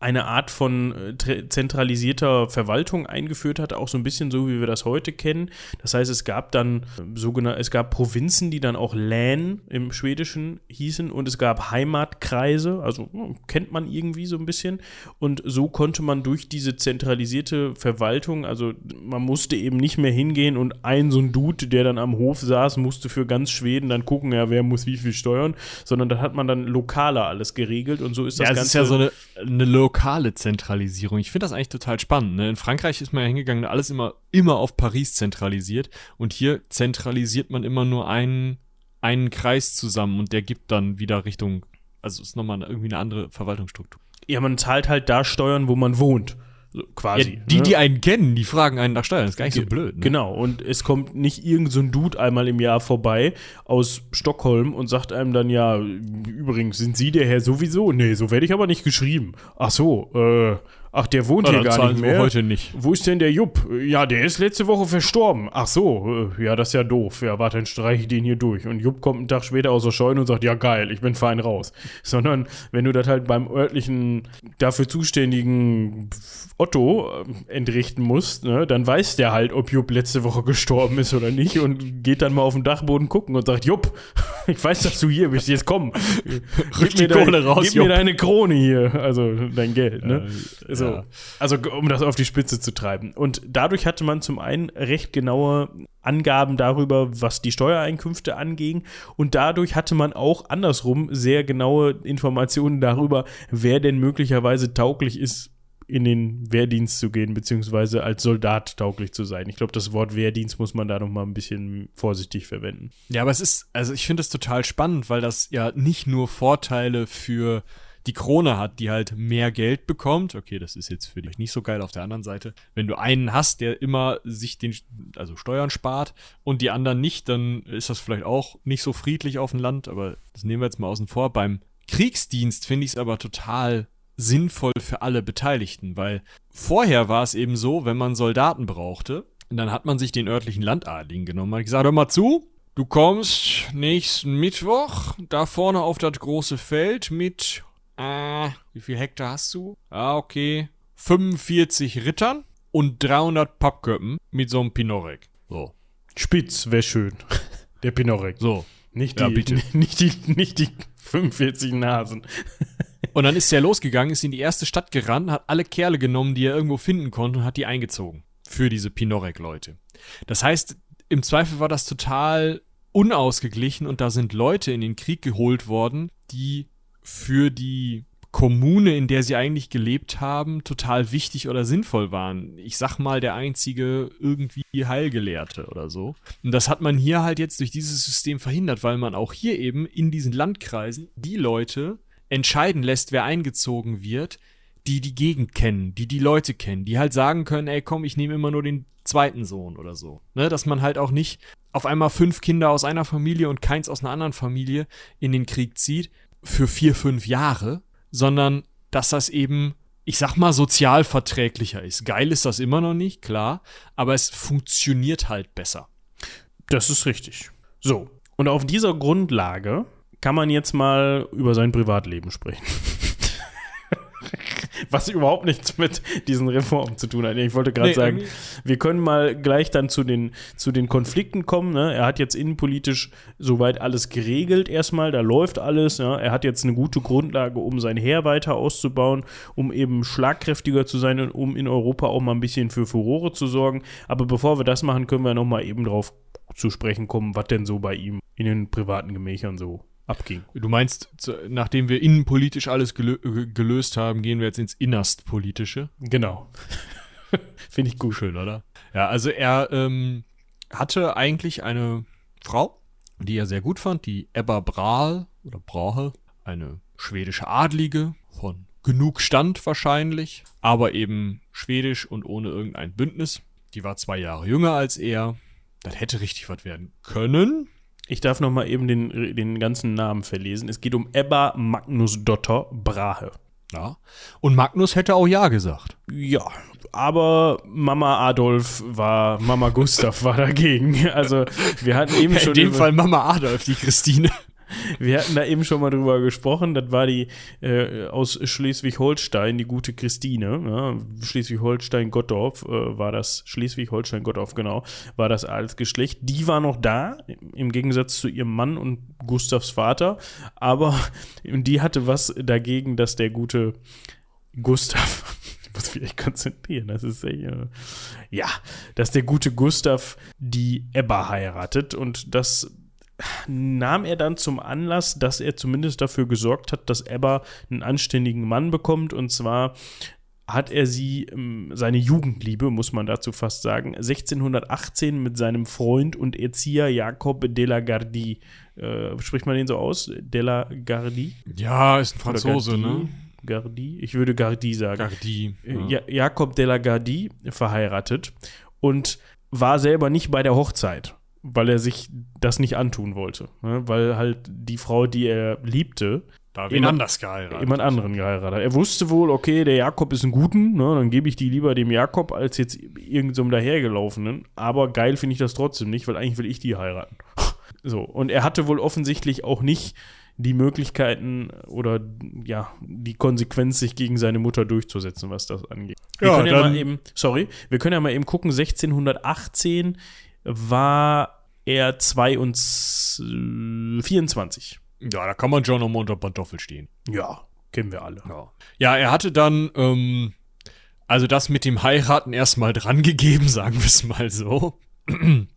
eine Art von äh, zentralisierter Verwaltung eingeführt hat, auch so ein bisschen so, wie wir das heute kennen. Das heißt, es gab dann ähm, sogenannte, es gab Provinzen, die dann auch Län im Schwedischen hießen und es gab Heimatkreise, also kennt man irgendwie so ein bisschen. Und so konnte man durch diese zentralisierte Verwaltung, also man musste eben nicht mehr hingehen und ein so ein Dude, der dann am Hof saß, musste für ganz Schweden dann gucken, ja, wer muss wie viel steuern, sondern da hat man dann lokaler alles geregelt und so ist das ja, Ganze. Ist ja so eine, eine lokale Zentralisierung. Ich finde das eigentlich total spannend. Ne? In Frankreich ist man ja hingegangen, alles immer, immer auf Paris zentralisiert. Und hier zentralisiert man immer nur einen, einen Kreis zusammen und der gibt dann wieder Richtung, also ist nochmal irgendwie eine andere Verwaltungsstruktur. Ja, man zahlt halt da Steuern, wo man wohnt. So, quasi. Ja, die, ne? die einen kennen, die fragen einen nach Steuern. Das ist gar nicht so blöd. Ne? Genau. Und es kommt nicht irgend so ein Dude einmal im Jahr vorbei aus Stockholm und sagt einem dann, ja, übrigens, sind Sie der Herr sowieso? Nee, so werde ich aber nicht geschrieben. Ach so, äh, Ach, der wohnt ja, hier gar nicht mehr. heute nicht. Wo ist denn der Jupp? Ja, der ist letzte Woche verstorben. Ach so, äh, ja, das ist ja doof. Ja, warte, dann streiche ich den hier durch. Und Jupp kommt einen Tag später aus der Scheune und sagt, ja geil, ich bin fein raus. Sondern wenn du das halt beim örtlichen, dafür zuständigen Otto äh, entrichten musst, ne, dann weiß der halt, ob Jupp letzte Woche gestorben ist oder nicht und geht dann mal auf den Dachboden gucken und sagt, Jupp, ich weiß, dass du hier bist, jetzt komm. Rück die Kohle raus, Gib Jupp. mir deine Krone hier, also dein Geld, ne? Äh, so. Ja. Also, um das auf die Spitze zu treiben. Und dadurch hatte man zum einen recht genaue Angaben darüber, was die Steuereinkünfte anging. Und dadurch hatte man auch andersrum sehr genaue Informationen darüber, wer denn möglicherweise tauglich ist, in den Wehrdienst zu gehen, beziehungsweise als Soldat tauglich zu sein. Ich glaube, das Wort Wehrdienst muss man da noch mal ein bisschen vorsichtig verwenden. Ja, aber es ist, also ich finde es total spannend, weil das ja nicht nur Vorteile für die Krone hat, die halt mehr Geld bekommt. Okay, das ist jetzt für dich nicht so geil auf der anderen Seite. Wenn du einen hast, der immer sich den, also Steuern spart und die anderen nicht, dann ist das vielleicht auch nicht so friedlich auf dem Land, aber das nehmen wir jetzt mal außen vor. Beim Kriegsdienst finde ich es aber total sinnvoll für alle Beteiligten, weil vorher war es eben so, wenn man Soldaten brauchte, dann hat man sich den örtlichen Landadligen genommen. Hat gesagt, hör mal zu, du kommst nächsten Mittwoch da vorne auf das große Feld mit äh, wie viel Hektar hast du? Ah, okay. 45 Rittern und 300 Pappköppen mit so einem Pinorek. So. Spitz wäre schön. Der Pinorek. So. Nicht die, ja, bitte. Nicht die, nicht die 45 Nasen. Und dann ist er losgegangen, ist in die erste Stadt gerannt, hat alle Kerle genommen, die er irgendwo finden konnte und hat die eingezogen. Für diese Pinorek-Leute. Das heißt, im Zweifel war das total unausgeglichen und da sind Leute in den Krieg geholt worden, die für die Kommune, in der sie eigentlich gelebt haben, total wichtig oder sinnvoll waren. Ich sag mal, der einzige irgendwie Heilgelehrte oder so. Und das hat man hier halt jetzt durch dieses System verhindert, weil man auch hier eben in diesen Landkreisen die Leute entscheiden lässt, wer eingezogen wird, die die Gegend kennen, die die Leute kennen, die halt sagen können, ey komm, ich nehme immer nur den zweiten Sohn oder so. Ne, dass man halt auch nicht auf einmal fünf Kinder aus einer Familie und keins aus einer anderen Familie in den Krieg zieht, für vier, fünf Jahre, sondern dass das eben ich sag mal, sozialverträglicher ist. Geil ist das immer noch nicht, klar, aber es funktioniert halt besser. Das ist richtig. So, und auf dieser Grundlage kann man jetzt mal über sein Privatleben sprechen. Was überhaupt nichts mit diesen Reformen zu tun hat. Ich wollte gerade Nee, sagen, irgendwie- wir können mal gleich dann zu den, zu den Konflikten kommen. Ne? Er hat jetzt innenpolitisch soweit alles geregelt erstmal, da läuft alles. Ja? Er hat jetzt eine gute Grundlage, um sein Heer weiter auszubauen, um eben schlagkräftiger zu sein und um in Europa auch mal ein bisschen für Furore zu sorgen. Aber bevor wir das machen, können wir noch mal eben drauf zu sprechen kommen, was denn so bei ihm in den privaten Gemächern so abging. Du meinst, nachdem wir innenpolitisch alles gelö äh, gelöst haben, gehen wir jetzt ins Innerstpolitische? Genau. Finde ich gut. Schön, oder? Ja, also er ähm, hatte eigentlich eine Frau, die er sehr gut fand, die Ebba Brahe oder Brahe, eine schwedische Adlige von genug Stand wahrscheinlich, aber eben schwedisch und ohne irgendein Bündnis. Die war zwei Jahre jünger als er. Das hätte richtig was werden können. Ich darf noch mal eben den, den ganzen Namen verlesen. Es geht um Ebba Magnus Dotter Brahe. Ja. Und Magnus hätte auch Ja gesagt. Ja, aber Mama Adolf war, Mama Gustav war dagegen. Also wir hatten eben schon In dem Fall Mama Adolf, die Christine. Wir hatten da eben schon mal drüber gesprochen. Das war die äh, aus Schleswig-Holstein, die gute Christine. Ja, Schleswig-Holstein-Gottorf äh, war das, Schleswig-Holstein-Gottorf, genau, war das als Geschlecht. Die war noch da, im Gegensatz zu ihrem Mann und Gustavs Vater. Aber die hatte was dagegen, dass der gute Gustav. Ich muss mich echt konzentrieren. Das ist echt, äh, ja, dass der gute Gustav die Ebba heiratet und das nahm er dann zum Anlass, dass er zumindest dafür gesorgt hat, dass Ebba einen anständigen Mann bekommt. Und zwar hat er sie, ähm, seine Jugendliebe, muss man dazu fast sagen, 1618 mit seinem Freund und Erzieher Jacob de la Gardie, äh, spricht man den so aus? De la Gardie? Ja, ist ein Franzose, ne? Gardie? Ich würde Gardie sagen. Gardie. ja. Jakob de la Gardie verheiratet und war selber nicht bei der Hochzeit, weil er sich das nicht antun wollte. Ne? Weil halt die Frau, die er liebte, Da wen anders geheiratet. jemand anderen geheiratet. Er wusste wohl, okay, der Jakob ist ein Guten, ne? dann gebe ich die lieber dem Jakob als jetzt irgendeinem so dahergelaufenen. Aber geil finde ich das trotzdem nicht, weil eigentlich will ich die heiraten. So, und er hatte wohl offensichtlich auch nicht die Möglichkeiten oder ja, die Konsequenz, sich gegen seine Mutter durchzusetzen, was das angeht. Wir Ja, können ja mal eben, sorry, wir können ja mal eben gucken, 1618 war er 22, 24. Ja, da kann man schon nochmal unter Pantoffel stehen. Ja, kennen wir alle. Ja. ja, er hatte dann, ähm, also das mit dem Heiraten erstmal drangegeben, sagen wir es mal so.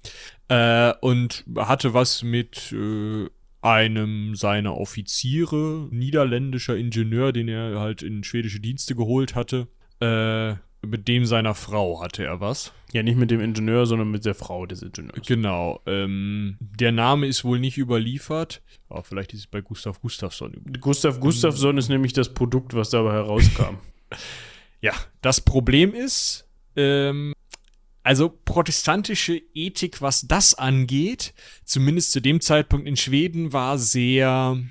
äh, und hatte was mit äh, einem seiner Offiziere, niederländischer Ingenieur, den er halt in schwedische Dienste geholt hatte. Äh, mit dem seiner Frau hatte er was. Ja, nicht mit dem Ingenieur, sondern mit der Frau des Ingenieurs. Genau. Ähm, der Name ist wohl nicht überliefert. Aber vielleicht ist es bei Gustav Gustafsson Gustav Gustafsson ist nämlich das Produkt, was dabei herauskam. Ja, das Problem ist, ähm, also protestantische Ethik, was das angeht, zumindest zu dem Zeitpunkt in Schweden, war sehr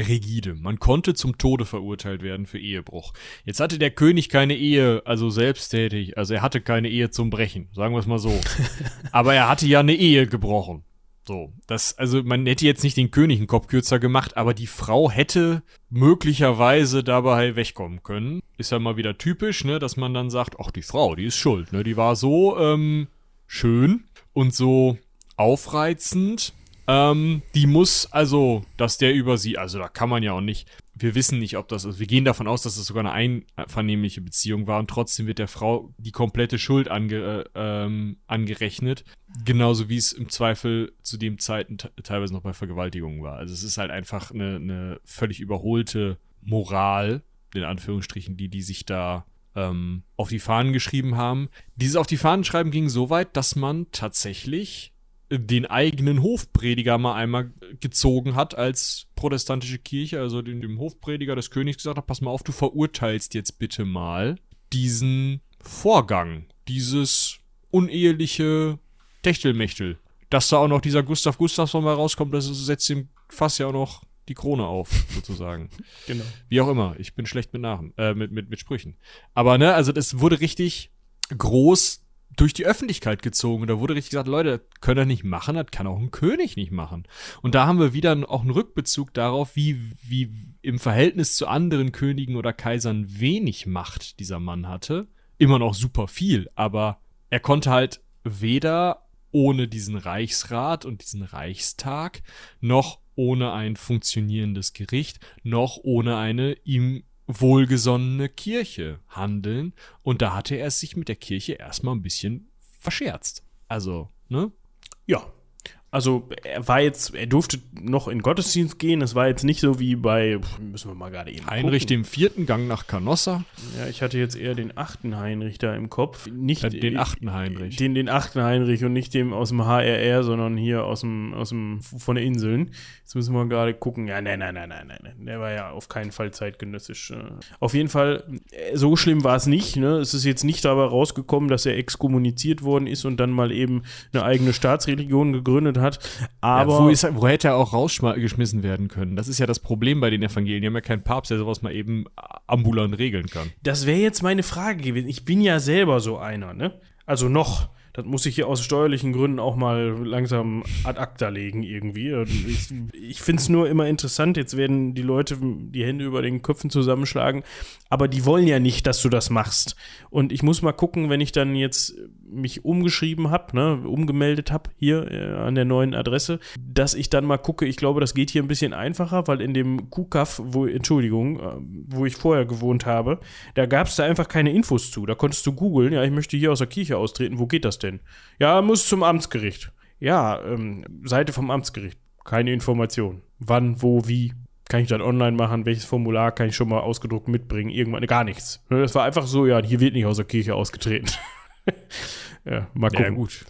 rigide. Man konnte zum Tode verurteilt werden für Ehebruch. Jetzt hatte der König keine Ehe, also selbsttätig, also er hatte keine Ehe zum Brechen, sagen wir es mal so. Aber er hatte ja eine Ehe gebrochen. So, das, also man hätte jetzt nicht den König einen Kopf kürzer gemacht, aber die Frau hätte möglicherweise dabei wegkommen können. Ist ja mal wieder typisch, ne, dass man dann sagt, ach, die Frau, die ist schuld, ne, die war so ähm, schön und so aufreizend. Ähm, die muss, also, dass der über sie, also da kann man ja auch nicht, wir wissen nicht, ob das ist, wir gehen davon aus, dass es sogar eine einvernehmliche Beziehung war und trotzdem wird der Frau die komplette Schuld ange, äh, ähm, angerechnet. Genauso wie es im Zweifel zu dem Zeiten te- teilweise noch bei Vergewaltigungen war. Also es ist halt einfach eine, eine völlig überholte Moral, in Anführungsstrichen, die die sich da ähm, auf die Fahnen geschrieben haben. Dieses auf die Fahnen schreiben ging so weit, dass man tatsächlich den eigenen Hofprediger mal einmal gezogen hat als protestantische Kirche, also den, dem Hofprediger des Königs gesagt hat, pass mal auf, du verurteilst jetzt bitte mal diesen Vorgang, dieses uneheliche Techtelmechtel. Dass da auch noch dieser Gustav Gustafsson mal rauskommt, das setzt dem Fass ja auch noch die Krone auf, sozusagen. Genau. Wie auch immer. Ich bin schlecht mit Namen, äh, mit, mit, mit Sprüchen. Aber ne, also das wurde richtig groß durch die Öffentlichkeit gezogen. Da wurde richtig gesagt, Leute, könnt ihr nicht machen, das kann auch ein König nicht machen. Und da haben wir wieder auch einen Rückbezug darauf, wie, wie im Verhältnis zu anderen Königen oder Kaisern wenig Macht dieser Mann hatte. Immer noch super viel, aber er konnte halt weder ohne diesen Reichsrat und diesen Reichstag, noch ohne ein funktionierendes Gericht, noch ohne eine ihm wohlgesonnene Kirche handeln. Und da hatte er sich mit der Kirche erstmal ein bisschen verscherzt. Also, ne? Ja. Also er war jetzt, er durfte noch in Gottesdienst gehen. Es war jetzt nicht so wie bei, müssen wir mal gerade eben Heinrich gucken. dem vierten Gang nach Canossa. Ja, ich hatte jetzt eher den achten Heinrich da im Kopf. Nicht Äh, den achten Heinrich. Den, den achten Heinrich und nicht dem aus dem HRR, sondern hier aus dem, aus dem, von den Inseln. Jetzt müssen wir gerade gucken. Ja, nein, nein, nein, nein, nein. Der war ja auf keinen Fall zeitgenössisch. äh. Auf jeden Fall, äh, so schlimm war es nicht. Ne? Es ist jetzt nicht dabei rausgekommen, dass er exkommuniziert worden ist und dann mal eben eine eigene Staatsreligion gegründet hat. Aber ja, wo, ist, wo hätte er auch rausgeschmissen werden können? Das ist ja das Problem bei den Evangelien. Die haben ja keinen Papst, der sowas mal eben ambulant regeln kann. Das wäre jetzt meine Frage gewesen. Ich bin ja selber so einer, ne? Also noch. Das muss ich hier aus steuerlichen Gründen auch mal langsam ad acta legen irgendwie. Ich, ich finde es nur immer interessant. Jetzt werden die Leute die Hände über den Köpfen zusammenschlagen. Aber die wollen ja nicht, dass du das machst. Und ich muss mal gucken, wenn ich dann jetzt mich umgeschrieben habe, ne, umgemeldet habe hier äh, an der neuen Adresse, dass ich dann mal gucke. Ich glaube, das geht hier ein bisschen einfacher, weil in dem KUKAF, wo, Entschuldigung, äh, wo ich vorher gewohnt habe, da gab es da einfach keine Infos zu. Da konntest du googeln, ja, ich möchte hier aus der Kirche austreten, wo geht das denn? Ja, muss zum Amtsgericht. Ja, ähm, Seite vom Amtsgericht. Keine Information. Wann, wo, wie. Kann ich das online machen? Welches Formular kann ich schon mal ausgedruckt mitbringen? Irgendwann gar nichts. Ne, Das war einfach so, ja, hier wird nicht aus der Kirche ausgetreten. ja, mal gucken. gut.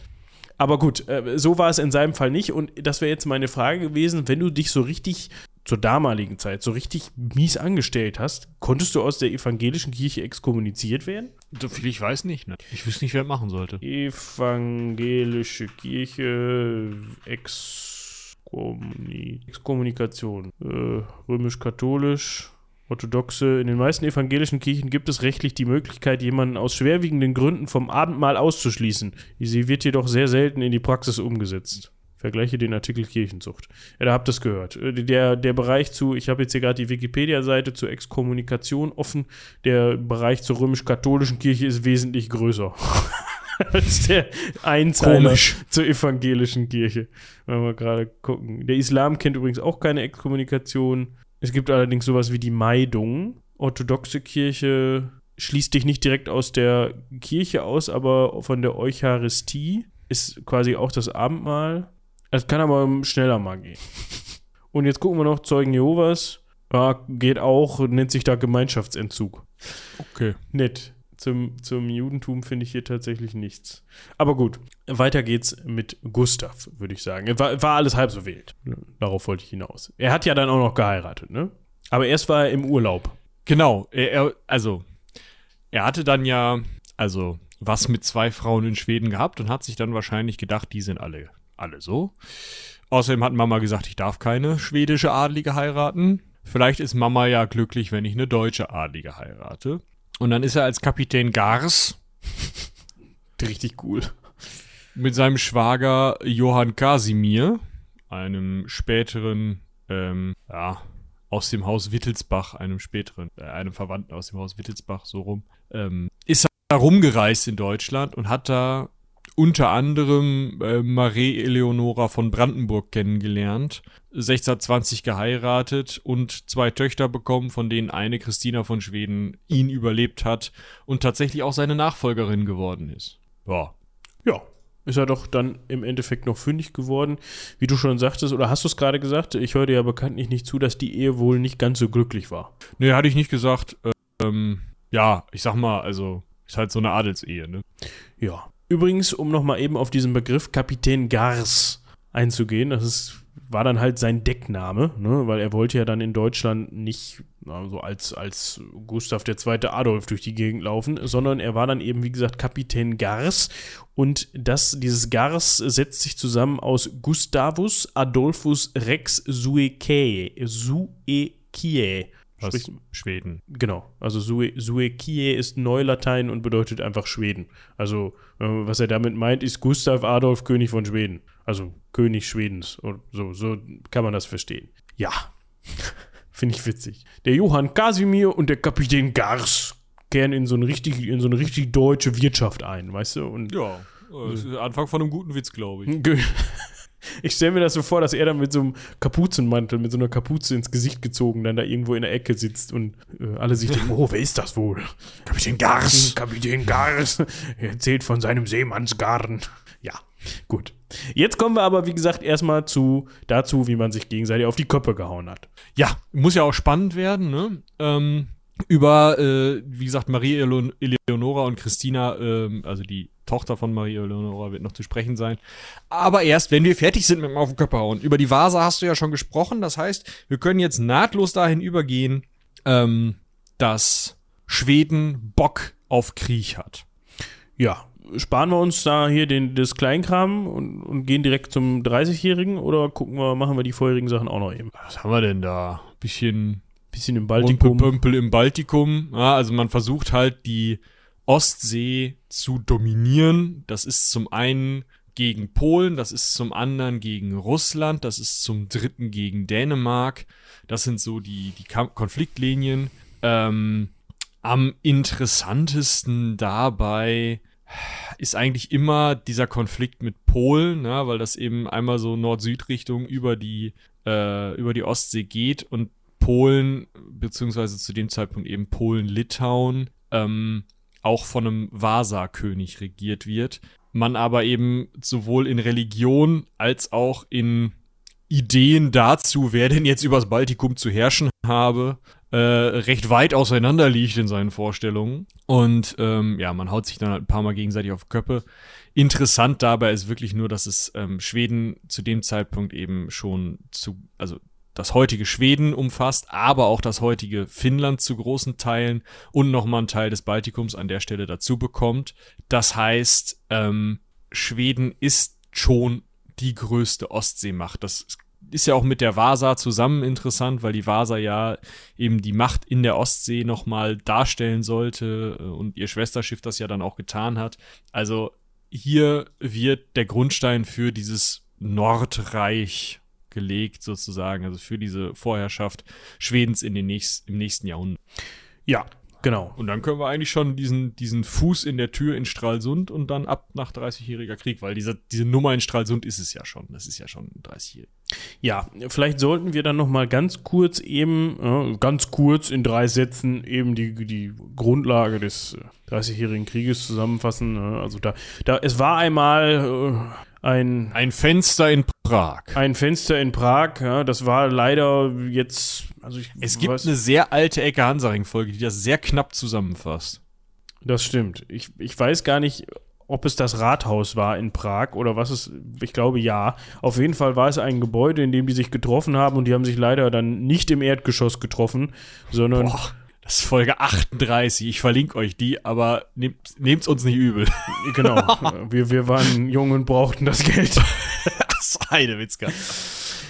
Aber gut, äh, so war es in seinem Fall nicht. Und das wäre jetzt meine Frage gewesen, wenn du dich so richtig zur damaligen Zeit so richtig mies angestellt hast, konntest du aus der evangelischen Kirche exkommuniziert werden? So viel ich weiß nicht, ne? Ich wüsste nicht, wer machen sollte. Evangelische Kirche, Exkommuni Exkommunikation, äh, römisch-katholisch, orthodoxe. In den meisten evangelischen Kirchen gibt es rechtlich die Möglichkeit, jemanden aus schwerwiegenden Gründen vom Abendmahl auszuschließen. Sie wird jedoch sehr selten in die Praxis umgesetzt. Vergleiche den Artikel Kirchenzucht. Ja, da habt ihr es gehört. Äh, Der, der Bereich zu, ich habe jetzt hier gerade die Wikipedia-Seite zur Exkommunikation offen. Der Bereich zur römisch-katholischen Kirche ist wesentlich größer. als der Einzeiler Komisch. zur evangelischen Kirche. Wenn wir gerade gucken. Der Islam kennt übrigens auch keine Exkommunikation. Es gibt allerdings sowas wie die Meidung. Orthodoxe Kirche schließt dich nicht direkt aus der Kirche aus, aber von der Eucharistie ist quasi auch das Abendmahl. Es kann aber schneller mal gehen. Und jetzt gucken wir noch Zeugen Jehovas. Ja, geht auch, nennt sich da Gemeinschaftsentzug. Okay. Nett. Zum, zum Judentum finde ich hier tatsächlich nichts. Aber gut, weiter geht's mit Gustav, würde ich sagen. War, war alles halb so wild. Darauf wollte ich hinaus. Er hat ja dann auch noch geheiratet, ne? Aber erst war er im Urlaub. Genau, er, also, er hatte dann ja, also, was mit zwei Frauen in Schweden gehabt und hat sich dann wahrscheinlich gedacht, die sind alle, alle so. Außerdem hat Mama gesagt, ich darf keine schwedische Adlige heiraten. Vielleicht ist Mama ja glücklich, wenn ich eine deutsche Adlige heirate. Und dann ist er als Kapitän Gars Richtig cool. mit seinem Schwager Johann Kasimir, einem späteren, ähm, ja, aus dem Haus Wittelsbach, einem späteren, äh, einem Verwandten aus dem Haus Wittelsbach, so rum, ähm, ist er rumgereist in Deutschland und hat da unter anderem äh, Marie Eleonora von Brandenburg kennengelernt, 1620 geheiratet und zwei Töchter bekommen, von denen eine Christina von Schweden ihn überlebt hat und tatsächlich auch seine Nachfolgerin geworden ist. Ja, Ja, ist er doch dann im Endeffekt noch fündig geworden. Wie du schon sagtest, oder hast du es gerade gesagt? Ich höre dir ja bekanntlich nicht zu, dass die Ehe wohl nicht ganz so glücklich war. Nee, hatte ich nicht gesagt. Ähm, ja, ich sag mal, also, ist halt so eine Adelsehe, ne? Ja. Übrigens, um nochmal eben auf diesen Begriff Kapitän Gars einzugehen. Das ist, war dann halt sein Deckname, ne? weil er wollte ja dann in Deutschland nicht also als, als Gustav II. Adolf durch die Gegend laufen, sondern er war dann eben, wie gesagt, Kapitän Gars. Und das, dieses Gars setzt sich zusammen aus Gustavus Adolphus Rex Suecae. Suecae. Was? Sprich- Schweden. Genau, also Sue, Suekie ist Neulatein und bedeutet einfach Schweden. Also, äh, was er damit meint, ist Gustav Adolf König von Schweden. Also König Schwedens. Und so, so kann man das verstehen. Ja, finde ich witzig. Der Johann Casimir und der Kapitän Gars kehren in so eine richtig, in so eine richtig deutsche Wirtschaft ein, weißt du? Und Ja, das ist der Anfang von einem guten Witz, glaube ich. Ich stelle mir das so vor, dass er dann mit so einem Kapuzenmantel, mit so einer Kapuze ins Gesicht gezogen, dann da irgendwo in der Ecke sitzt und äh, alle sich denken, oh, wer ist das wohl? Kapitän Gars. Kapitän Gars. Er erzählt von seinem Seemannsgarn. Ja, gut. Jetzt kommen wir aber, wie gesagt, erstmal zu, dazu, wie man sich gegenseitig auf die Köpfe gehauen hat. Ja, muss ja auch spannend werden, ne? Ähm, über, äh, wie gesagt, Marie Eleon Eleonora und Christina, ähm, also die Tochter von Marie Eleonora wird noch zu sprechen sein. Aber erst, wenn wir fertig sind mit dem Auf den Körper hauen. Über die Vasa hast du ja schon gesprochen. Das heißt, wir können jetzt nahtlos dahin übergehen, ähm, dass Schweden Bock auf Krieg hat. Ja, sparen wir uns da hier den, das Kleinkram und, und gehen direkt zum 30-Jährigen oder gucken wir, machen wir die vorherigen Sachen auch noch eben? Was haben wir denn da? Bisschen Bisschen im Baltikum. Baltikum. im Baltikum. Ja, also man versucht halt die Ostsee zu dominieren. Das ist zum einen gegen Polen, das ist zum anderen gegen Russland, das ist zum dritten gegen Dänemark. Das sind so die, die Konfliktlinien. Ähm, am interessantesten dabei ist eigentlich immer dieser Konflikt mit Polen, ne, weil das eben einmal so Nord-Süd-Richtung über die, äh, über die Ostsee geht und Polen, beziehungsweise zu dem Zeitpunkt eben Polen-Litauen, ähm, auch von einem Vasa-König regiert wird. Man aber eben sowohl in Religion als auch in Ideen dazu, wer denn jetzt übers Baltikum zu herrschen habe, äh, recht weit auseinander liegt in seinen Vorstellungen. Und ähm, ja, man haut sich dann halt ein paar Mal gegenseitig auf Köppe. Interessant dabei ist wirklich nur, dass es ähm, Schweden zu dem Zeitpunkt eben schon zu, also das heutige Schweden umfasst, aber auch das heutige Finnland zu großen Teilen und nochmal einen Teil des Baltikums an der Stelle dazu bekommt. Das heißt, ähm, Schweden ist schon die größte Ostseemacht. Das ist ja auch mit der Vasa zusammen interessant, weil die Vasa ja eben die Macht in der Ostsee nochmal darstellen sollte äh, und ihr Schwesterschiff das ja dann auch getan hat. Also hier wird der Grundstein für dieses Nordreich gelegt sozusagen, also für diese Vorherrschaft Schwedens in den nächst, im nächsten Jahrhundert. Ja, genau. Und dann können wir eigentlich schon diesen, diesen Fuß in der Tür in Stralsund und dann ab nach 30-jähriger Krieg, weil diese, diese Nummer in Stralsund ist es ja schon. Das ist ja schon 30 Ja, vielleicht sollten wir dann noch mal ganz kurz eben, äh, ganz kurz in drei Sätzen eben die, die Grundlage des äh, 30-jährigen Krieges zusammenfassen. Äh, also da, da, es war einmal äh, ein, Ein Fenster in Prag. ein Fenster in Prag. Ja, das war leider jetzt, also ich Es gibt weiß- eine sehr alte Ecke Hansaring-Folge, die das sehr knapp zusammenfasst. Das stimmt. Ich, ich weiß gar nicht, ob es das Rathaus war in Prag oder was es, ich glaube ja. Auf jeden Fall war es ein Gebäude, in dem die sich getroffen haben und die haben sich leider dann nicht im Erdgeschoss getroffen, sondern Boah, das ist Folge 38. Ich verlinke euch die, aber nehmt, nehmt's uns nicht übel. genau, wir, wir waren jung und brauchten das Geld. das Heidewitzka.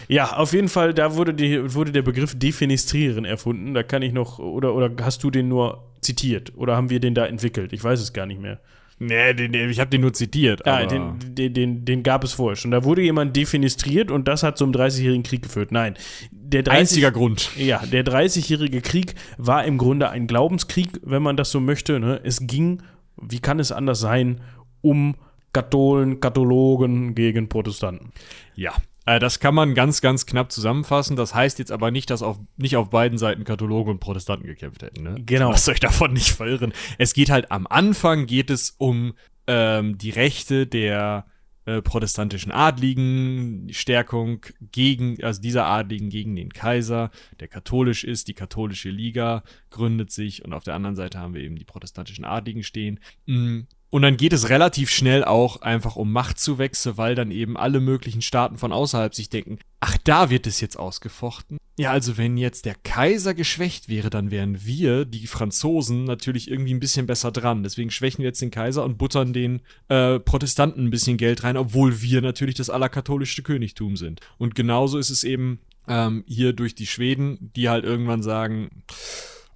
Ja, auf jeden Fall, da wurde, die, wurde der Begriff defenestrieren erfunden. Da kann ich noch, oder, oder hast du den nur zitiert? Oder haben wir den da entwickelt? Ich weiß es gar nicht mehr. Nee, den, den, ich habe den nur zitiert. Ja, den, den, den, den gab es vorher schon. Da wurde jemand defenestriert und das hat zum 30-jährigen Krieg geführt. Nein, der 30, einziger Grund. Ja, der 30-jährige Krieg war im Grunde ein Glaubenskrieg, wenn man das so möchte. Ne? Es ging, wie kann es anders sein, um Katholen, Kathologen gegen Protestanten. Ja, äh, das kann man ganz, ganz knapp zusammenfassen. Das heißt jetzt aber nicht, dass auf, nicht auf beiden Seiten Kathologen und Protestanten gekämpft hätten. Ne? Genau. Lasst euch davon nicht verirren. Es geht halt am Anfang geht es um ähm, die Rechte der äh, protestantischen Adligen, die Stärkung gegen, also dieser Adligen gegen den Kaiser, der katholisch ist. Die katholische Liga gründet sich und auf der anderen Seite haben wir eben die protestantischen Adligen stehen. Mm, Und dann geht es relativ schnell auch einfach um Machtzuwächse, weil dann eben alle möglichen Staaten von außerhalb sich denken, ach, da wird es jetzt ausgefochten. Ja, also wenn jetzt der Kaiser geschwächt wäre, dann wären wir, die Franzosen, natürlich irgendwie ein bisschen besser dran. Deswegen schwächen wir jetzt den Kaiser und buttern den äh, Protestanten ein bisschen Geld rein, obwohl wir natürlich das allerkatholischste Königtum sind. Und genauso ist es eben ähm, hier durch die Schweden, die halt irgendwann sagen,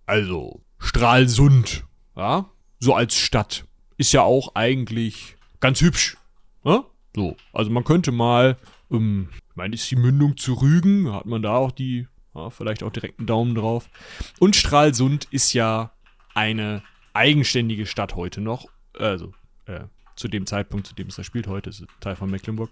also Stralsund, ja, so als Stadt ist ja auch eigentlich ganz hübsch. Ne? So, also man könnte mal, ähm, ich meine, ist die Mündung zu Rügen, hat man da auch die, ja, vielleicht auch direkt einen Daumen drauf. Und Stralsund ist ja eine eigenständige Stadt heute noch, also äh, zu dem Zeitpunkt, zu dem es da spielt, heute ist es Teil von Mecklenburg.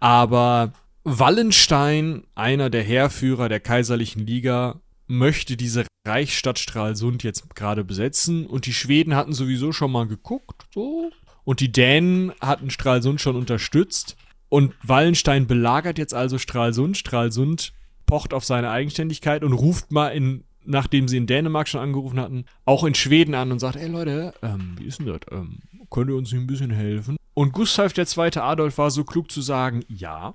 Aber Wallenstein, einer der Heerführer der kaiserlichen Liga, möchte diese Reichsstadt Stralsund jetzt gerade besetzen und die Schweden hatten sowieso schon mal geguckt, so. Und die Dänen hatten Stralsund schon unterstützt. Und Wallenstein belagert jetzt also Stralsund. Stralsund pocht auf seine Eigenständigkeit und ruft mal in, nachdem sie in Dänemark schon angerufen hatten, auch in Schweden an und sagt, ey Leute, ähm, wie ist denn das? Ähm, könnt ihr uns ein bisschen helfen? Und Gustav II. Adolf war so klug zu sagen, ja,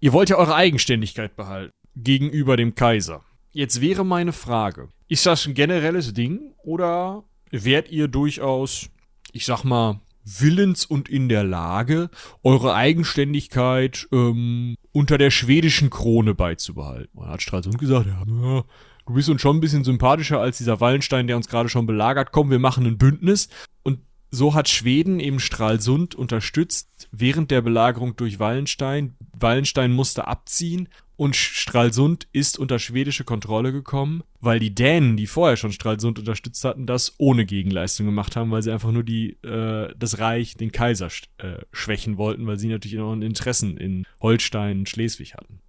ihr wollt ja eure Eigenständigkeit behalten gegenüber dem Kaiser. Jetzt wäre meine Frage, ist das ein generelles Ding oder wärt ihr durchaus, ich sag mal, willens und in der Lage, eure Eigenständigkeit ähm, unter der schwedischen Krone beizubehalten? Man hat Stralsund gesagt, ja, du bist uns schon ein bisschen sympathischer als dieser Wallenstein, der uns gerade schon belagert. Komm, wir machen ein Bündnis. Und so hat Schweden eben Stralsund unterstützt während der Belagerung durch Wallenstein. Wallenstein musste abziehen und Stralsund ist unter schwedische Kontrolle gekommen, weil die Dänen, die vorher schon Stralsund unterstützt hatten, das ohne Gegenleistung gemacht haben, weil sie einfach nur die, äh, das Reich, den Kaiser äh, schwächen wollten, weil sie natürlich noch Interessen in Holstein und Schleswig hatten.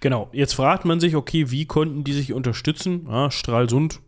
Genau, jetzt fragt man sich, okay, wie konnten die sich unterstützen? Ja, Stralsund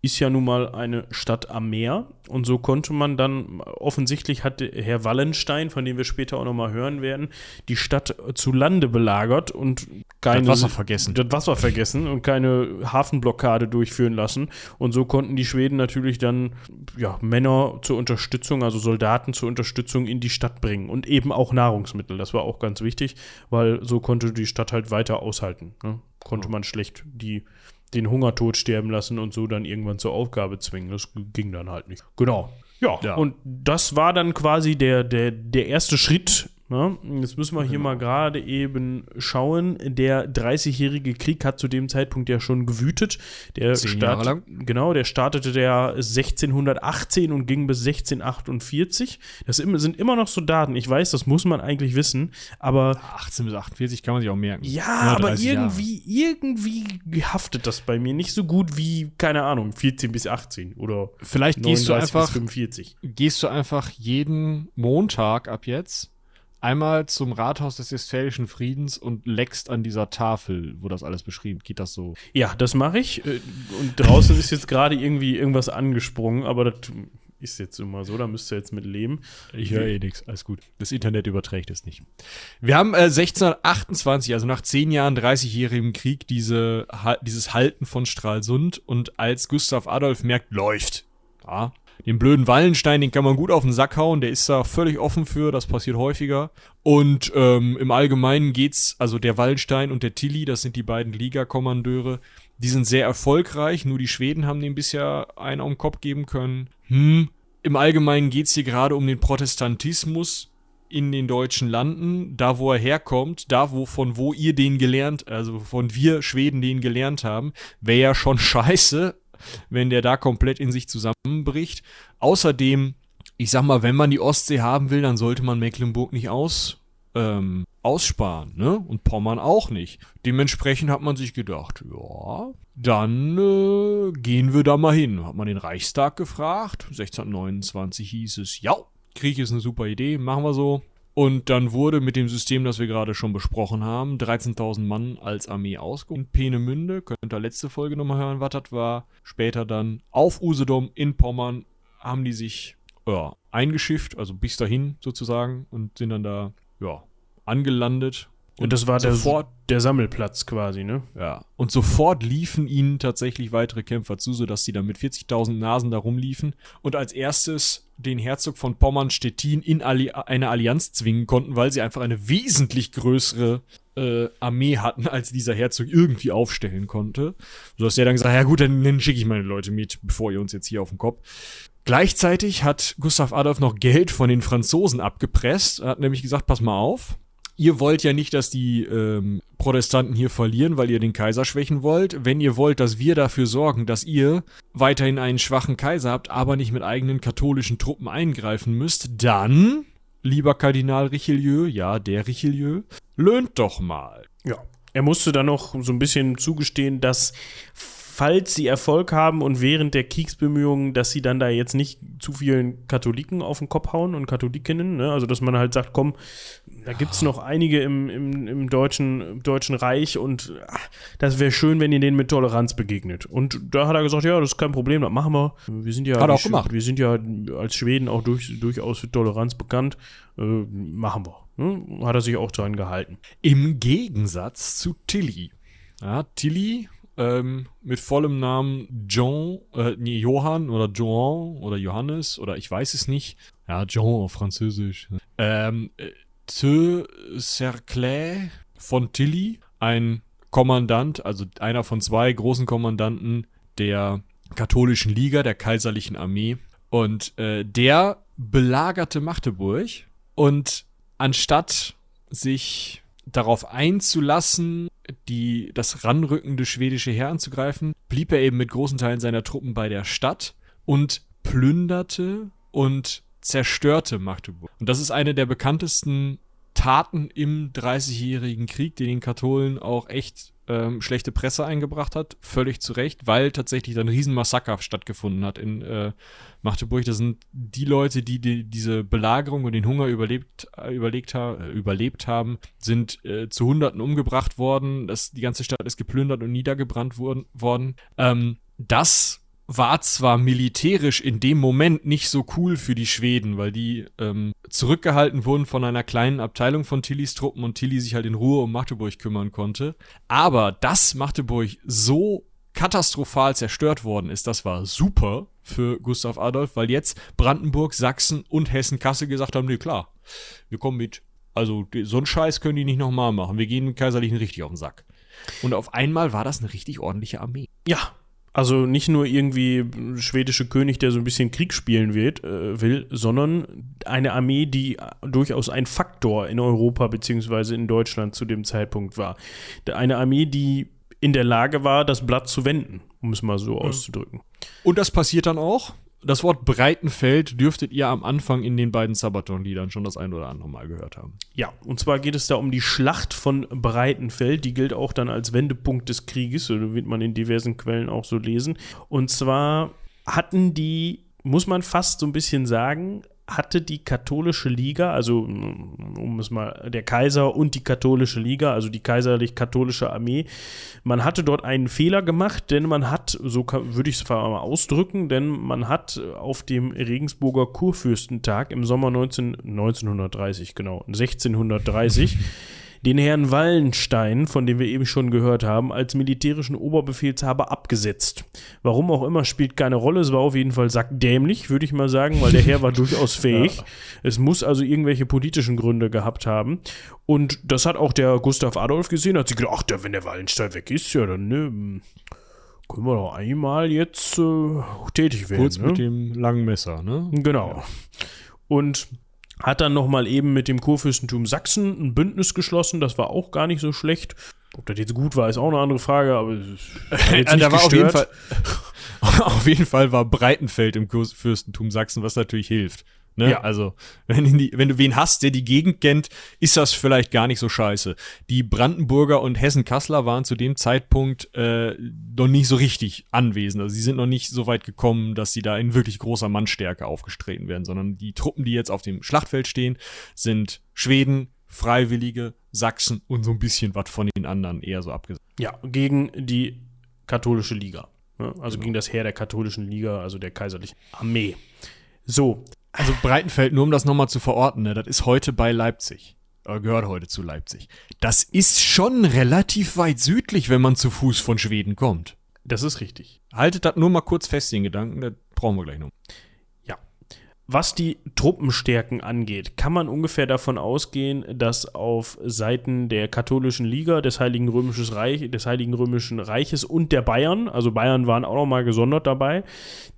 ist ja nun mal eine Stadt am Meer und so konnte man dann, offensichtlich hat Herr Wallenstein, von dem wir später auch nochmal hören werden, die Stadt zu Lande belagert und keine, das Wasser vergessen. Das Wasser vergessen und keine Hafenblockade durchführen lassen und so konnten die Schweden natürlich dann ja, Männer zur Unterstützung, also Soldaten zur Unterstützung in die Stadt bringen und eben auch Nahrungsmittel, das war auch ganz wichtig, weil so konnte die Stadt halt weiter aushalten. Ne? Konnte man schlecht die den Hungertod sterben lassen und so dann irgendwann zur Aufgabe zwingen. Das ging dann halt nicht. Genau. Ja, ja. und das war dann quasi der, der, der erste Schritt na, jetzt müssen wir hier genau. mal gerade eben schauen. Der 30-jährige Krieg hat zu dem Zeitpunkt ja schon gewütet. Der Zehn Jahre lang. Genau, der startete der 1618 und ging bis 1648. Das sind immer noch so Daten. Ich weiß, das muss man eigentlich wissen, aber 18 bis 48 kann man sich auch merken. Ja, aber irgendwie, Jahre. irgendwie haftet das bei mir nicht so gut wie, keine Ahnung, 14 bis 18 oder vielleicht gehst du einfach, 45. Gehst du einfach jeden Montag ab jetzt einmal zum Rathaus des Westfälischen Friedens und leckst an dieser Tafel, wo das alles beschrieben geht das so? Ja, das mache ich. Äh, und draußen ist jetzt gerade irgendwie irgendwas angesprungen, aber das ist jetzt immer so, da müsst ihr jetzt mit leben. Ich höre eh nichts, alles gut. Das Internet überträgt es nicht. Wir haben äh, 1628, also nach zehn Jahren 30-jährigem Krieg, diese, dieses Halten von Stralsund und als Gustav Adolf merkt, läuft. Ja, den blöden Wallenstein, den kann man gut auf den Sack hauen, der ist da völlig offen für, das passiert häufiger. Und ähm, im Allgemeinen geht's, also der Wallenstein und der Tilly, das sind die beiden Liga-Kommandeure, die sind sehr erfolgreich, nur die Schweden haben den bisher einen auf den Kopf geben können. Hm. Im Allgemeinen geht's hier gerade um den Protestantismus in den deutschen Landen, da wo er herkommt, da wo von wo ihr den gelernt, also von wir Schweden den gelernt haben, wäre ja schon scheiße, wenn der da komplett in sich zusammenbricht. Außerdem, ich sag mal, wenn man die Ostsee haben will, dann sollte man Mecklenburg nicht aus, ähm, aussparen, ne? Und Pommern auch nicht. Dementsprechend hat man sich gedacht, ja, dann äh, gehen wir da mal hin. Hat man den Reichstag gefragt. 1629 hieß es, ja, Krieg ist eine super Idee, machen wir so. Und dann wurde mit dem System, das wir gerade schon besprochen haben, 13.000 Mann als Armee ausgehoben. Peenemünde, könnt ihr letzte Folge nochmal hören, was das war. Später dann auf Usedom in Pommern haben die sich ja, eingeschifft, also bis dahin sozusagen, und sind dann da ja, angelandet. Und das war der, sofort, der Sammelplatz quasi, ne? ja. Und sofort liefen ihnen tatsächlich weitere Kämpfer zu, sodass sie dann mit 40.000 Nasen da rumliefen und als erstes den Herzog von Pommern-Stettin in Alli eine Allianz zwingen konnten, weil sie einfach eine wesentlich größere äh, Armee hatten, als dieser Herzog irgendwie aufstellen konnte. Sodass er dann gesagt hat, ja gut, dann, dann schicke ich meine Leute mit, bevor ihr uns jetzt hier auf den Kopf. Gleichzeitig hat Gustav Adolf noch Geld von den Franzosen abgepresst. Er hat nämlich gesagt, pass mal auf, ihr wollt ja nicht, dass die ähm, Protestanten hier verlieren, weil ihr den Kaiser schwächen wollt. Wenn ihr wollt, dass wir dafür sorgen, dass ihr weiterhin einen schwachen Kaiser habt, aber nicht mit eigenen katholischen Truppen eingreifen müsst, dann, lieber Kardinal Richelieu, ja, der Richelieu, löhnt doch mal. Ja. Er musste dann noch so ein bisschen zugestehen, dass falls sie Erfolg haben und während der Kriegsbemühungen, dass sie dann da jetzt nicht zu vielen Katholiken auf den Kopf hauen und Katholikinnen, ne? also dass man halt sagt, komm, da gibt es noch einige im, im, im, deutschen, im Deutschen Reich und ach, das wäre schön, wenn ihr denen mit Toleranz begegnet. Und da hat er gesagt, ja, das ist kein Problem, das machen wir. Wir sind ja, Hat er auch gemacht. wir sind ja als Schweden auch durch, durchaus für Toleranz bekannt. Äh, machen wir. Ne? Hat er sich auch dran gehalten. Im Gegensatz zu Tilly. Ja, Tilly ähm, mit vollem Namen John, äh, nee, Johann oder Joan oder Johannes oder ich weiß es nicht. Ja, John auf Französisch. Ähm, Te Cerclay von Tilly, ein Kommandant, also einer von zwei großen Kommandanten der katholischen Liga, der kaiserlichen Armee. Und äh, der belagerte Magdeburg und anstatt sich darauf einzulassen, die, das ranrückende schwedische Heer anzugreifen, blieb er eben mit großen Teilen seiner Truppen bei der Stadt und plünderte und zerstörte Magdeburg. Und das ist eine der bekanntesten Taten im Dreißigjährigen Krieg, die den Katholen auch echt ähm, schlechte Presse eingebracht hat, völlig zu Recht, weil tatsächlich dann ein Riesenmassaker stattgefunden hat in äh, Magdeburg. Das sind die Leute, die, die diese Belagerung und den Hunger überlebt, äh, überlegt äh, überlebt haben, sind äh, zu Hunderten umgebracht worden. Das, die ganze Stadt ist geplündert und niedergebrannt worden. worden. Ähm, das war zwar militärisch in dem Moment nicht so cool für die Schweden, weil die ähm, zurückgehalten wurden von einer kleinen Abteilung von Tillys Truppen und Tilly sich halt in Ruhe um Magdeburg kümmern konnte. Aber dass Magdeburg so katastrophal zerstört worden ist, das war super für Gustav Adolf, weil jetzt Brandenburg, Sachsen und Hessen-Kassel gesagt haben, nee, klar, wir kommen mit. Also so einen Scheiß können die nicht nochmal machen. Wir gehen dem Kaiserlichen richtig auf den Sack. Und auf einmal war das eine richtig ordentliche Armee. Ja, also nicht nur irgendwie schwedische König, der so ein bisschen Krieg spielen wird, äh, will, sondern eine Armee, die durchaus ein Faktor in Europa beziehungsweise in Deutschland zu dem Zeitpunkt war. Eine Armee, die in der Lage war, das Blatt zu wenden, um es mal so auszudrücken. Und das passiert dann auch. Das Wort Breitenfeld dürftet ihr am Anfang in den beiden Sabaton-Liedern schon das ein oder andere Mal gehört haben. Ja, und zwar geht es da um die Schlacht von Breitenfeld. Die gilt auch dann als Wendepunkt des Krieges, wird man in diversen Quellen auch so lesen. Und zwar hatten die, muss man fast so ein bisschen sagen, hatte die katholische Liga, also um es mal, der Kaiser und die katholische Liga, also die kaiserlich-katholische Armee, man hatte dort einen Fehler gemacht, denn man hat, so würde ich es mal ausdrücken, denn man hat auf dem Regensburger Kurfürstentag im Sommer 19, 1930, genau, 1630, den Herrn Wallenstein, von dem wir eben schon gehört haben, als militärischen Oberbefehlshaber abgesetzt. Warum auch immer, spielt keine Rolle. Es war auf jeden Fall sackdämlich, würde ich mal sagen, weil der Herr war durchaus fähig. Es muss also irgendwelche politischen Gründe gehabt haben. Und das hat auch der Gustav Adolf gesehen, hat sich gedacht, ach, wenn der Wallenstein weg ist, ja, dann ne, können wir doch einmal jetzt äh, tätig werden. Kurz ne? mit dem langen Messer, ne? Genau. Und hat dann nochmal eben mit dem Kurfürstentum Sachsen ein Bündnis geschlossen. Das war auch gar nicht so schlecht. Ob das jetzt gut war, ist auch eine andere Frage, aber jetzt nicht da war auf jeden, Fall, auf jeden Fall war Breitenfeld im Kurs- Fürstentum Sachsen, was natürlich hilft. Ne? Ja. Also, wenn, die, wenn du wen hast, der die Gegend kennt, ist das vielleicht gar nicht so scheiße. Die Brandenburger und Hessen-Kassler waren zu dem Zeitpunkt äh, noch nicht so richtig anwesend. Also sie sind noch nicht so weit gekommen, dass sie da in wirklich großer Mannstärke aufgestreten werden, sondern die Truppen, die jetzt auf dem Schlachtfeld stehen, sind Schweden, Freiwillige, Sachsen und so ein bisschen was von den anderen eher so abgesagt. Ja, gegen die katholische Liga. Ne? Also Genau. gegen das Heer der katholischen Liga, also der kaiserlichen Armee. So, Also Breitenfeld, nur um das nochmal zu verorten, ne, das ist heute bei Leipzig. äh, gehört heute zu Leipzig. Das ist schon relativ weit südlich, wenn man zu Fuß von Schweden kommt. Das ist richtig. Haltet das nur mal kurz fest, den Gedanken, das brauchen wir gleich noch. Was die Truppenstärken angeht, kann man ungefähr davon ausgehen, dass auf Seiten der katholischen Liga, des Heiligen Römischen, Reich, des Heiligen Römischen Reiches und der Bayern, also Bayern waren auch nochmal gesondert dabei,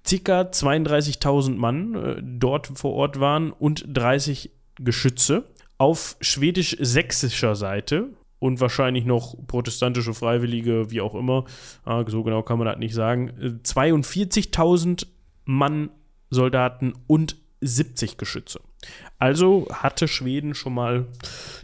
ca. 32.000 Mann äh, dort vor Ort waren und 30 Geschütze. Auf schwedisch-sächsischer Seite und wahrscheinlich noch protestantische Freiwillige, wie auch immer, äh, so genau kann man das nicht sagen, äh, 42.000 Mann Soldaten und 70 Geschütze. Also hatte Schweden schon mal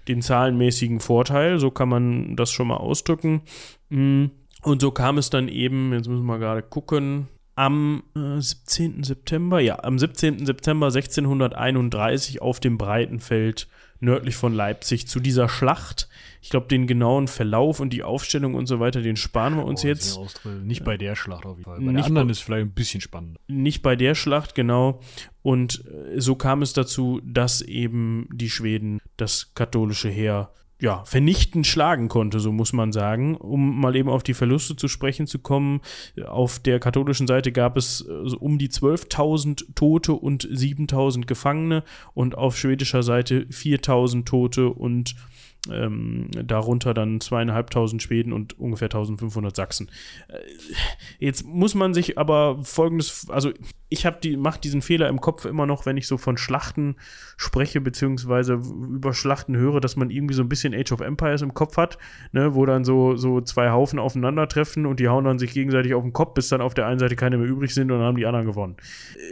den zahlenmäßigen Vorteil, so kann man das schon mal ausdrücken. Mm, und so kam es dann eben, jetzt müssen wir gerade gucken, am äh, 17. September, ja, am 17. September 1631 auf dem Breitenfeld nördlich von Leipzig zu dieser Schlacht. Ich glaube, den genauen Verlauf und die Aufstellung und so weiter, den sparen wir uns Oh, jetzt. Nicht bei der Schlacht auf jeden Fall. Bei Nicht der anderen bei- ist vielleicht ein bisschen spannender. Nicht bei der Schlacht, genau. Und äh, so kam es dazu, dass eben die Schweden das katholische Heer ja, vernichtend schlagen konnte, so muss man sagen. Um mal eben auf die Verluste zu sprechen zu kommen, auf der katholischen Seite gab es äh, um die 12.000 Tote und 7.000 Gefangene und auf schwedischer Seite 4.000 Tote und ähm, darunter dann zweieinhalbtausend Schweden und ungefähr 1500 Sachsen. Äh, Jetzt muss man sich aber folgendes, also ich habe die, mache diesen Fehler im Kopf immer noch, wenn ich so von Schlachten spreche, beziehungsweise über Schlachten höre, dass man irgendwie so ein bisschen Age of Empires im Kopf hat, ne, wo dann so, so zwei Haufen aufeinandertreffen und die hauen dann sich gegenseitig auf den Kopf, bis dann auf der einen Seite keine mehr übrig sind und dann haben die anderen gewonnen.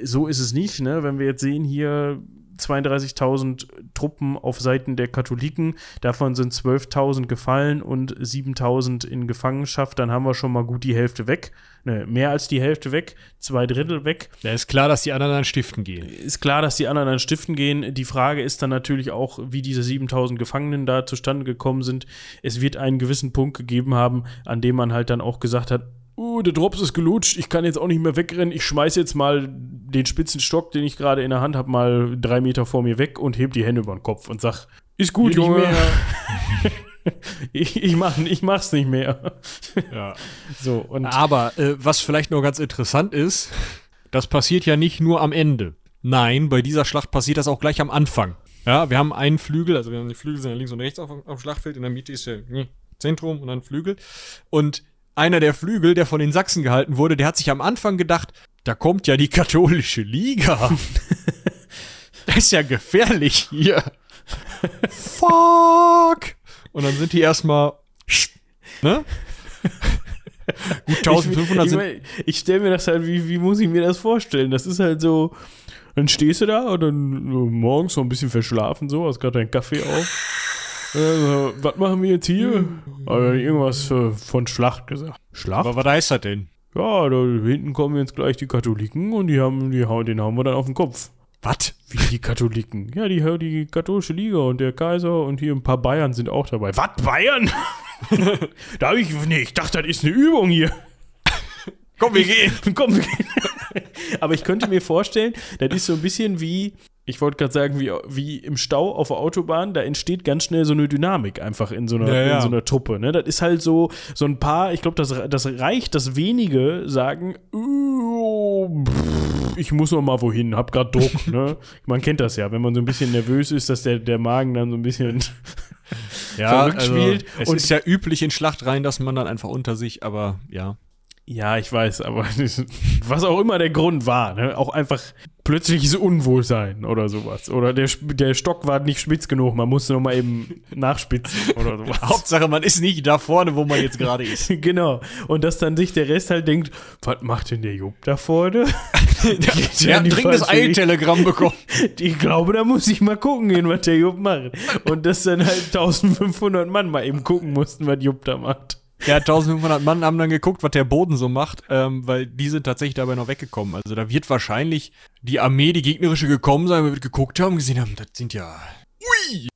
Äh, So ist es nicht, ne? Wenn wir jetzt sehen hier 32.000 Truppen auf Seiten der Katholiken, davon sind 12.000 gefallen und 7.000 in Gefangenschaft, dann haben wir schon mal gut die Hälfte weg. Ne, mehr als die Hälfte weg, zwei Drittel weg. Da ist klar, dass die anderen an Stiften gehen. Ist klar, dass die anderen an Stiften gehen. Die Frage ist dann natürlich auch, wie diese 7000 Gefangenen da zustande gekommen sind. Es wird einen gewissen Punkt gegeben haben, an dem man halt dann auch gesagt hat, uh, der Drops ist gelutscht, ich kann jetzt auch nicht mehr wegrennen, ich schmeiß jetzt mal den spitzen Stock, den ich gerade in der Hand habe, mal drei Meter vor mir weg und heb die Hände über den Kopf und sag, ist gut, Junge. ich, ich, mach, ich mach's nicht mehr. Ja. So, und Aber äh, was vielleicht noch ganz interessant ist, das passiert ja nicht nur am Ende. Nein, bei dieser Schlacht passiert das auch gleich am Anfang. Ja, wir haben einen Flügel, also wir haben die Flügel sind ja links und rechts auf, auf dem Schlachtfeld, in der Mitte ist der hm, Zentrum und dann Flügel. Und einer der Flügel, der von den Sachsen gehalten wurde, der hat sich am Anfang gedacht, da kommt ja die katholische Liga. das ist ja gefährlich hier. Fuck! Und dann sind die erstmal, ne? Gut 1500 ich, sind ich, ich stelle mir das halt, wie, wie muss ich mir das vorstellen? Das ist halt so, dann stehst du da und dann so morgens noch ein bisschen verschlafen, so, hast gerade deinen Kaffee auf. Äh, so, was machen wir jetzt hier? Also irgendwas äh, von Schlacht gesagt. Schlacht? Aber was heißt das denn? Ja, da hinten kommen jetzt gleich die Katholiken und die haben, die hauen, den hauen wir dann auf den Kopf. Was? Wie die Katholiken? Ja, die, die katholische Liga und der Kaiser und hier ein paar Bayern sind auch dabei. Was, Bayern? da hab ich, nee, ich dachte, das ist eine Übung hier. Komm, wir gehen. Komm, wir gehen. Aber ich könnte mir vorstellen, das ist so ein bisschen wie, ich wollte gerade sagen, wie, wie im Stau auf der Autobahn, da entsteht ganz schnell so eine Dynamik einfach in so einer, Ja, ja. In so einer Truppe. Ne? Das ist halt so, so ein paar, ich glaube, das, das reicht, dass wenige sagen, "Uh, pff, ich muss noch mal wohin, hab grad Druck. ne? Man kennt das ja, wenn man so ein bisschen nervös ist, dass der, der Magen dann so ein bisschen verrückt spielt. Es Und- ist ja üblich in Schlachtreihen, dass man dann einfach unter sich, aber ja. Ja, ich weiß, aber was auch immer der Grund war, ne? auch einfach plötzliches Unwohlsein oder sowas. Oder der, der Stock war nicht spitz genug, man musste noch mal eben nachspitzen oder sowas. Hauptsache, man ist nicht da vorne, wo man jetzt gerade ist. genau. Und dass dann sich der Rest halt denkt, was macht denn der Jupp da vorne? Der hat ein dringendes Eiltelegramm bekommen. Ich glaube, da muss ich mal gucken gehen, was der Jupp macht. Und dass dann halt 1500 Mann mal eben gucken mussten, was Jupp da macht. Ja, 1500 Mann haben dann geguckt, was der Boden so macht, ähm, weil die sind tatsächlich dabei noch weggekommen. Also da wird wahrscheinlich die Armee, die gegnerische, gekommen sein, wird geguckt haben, gesehen haben, das sind ja. Ui!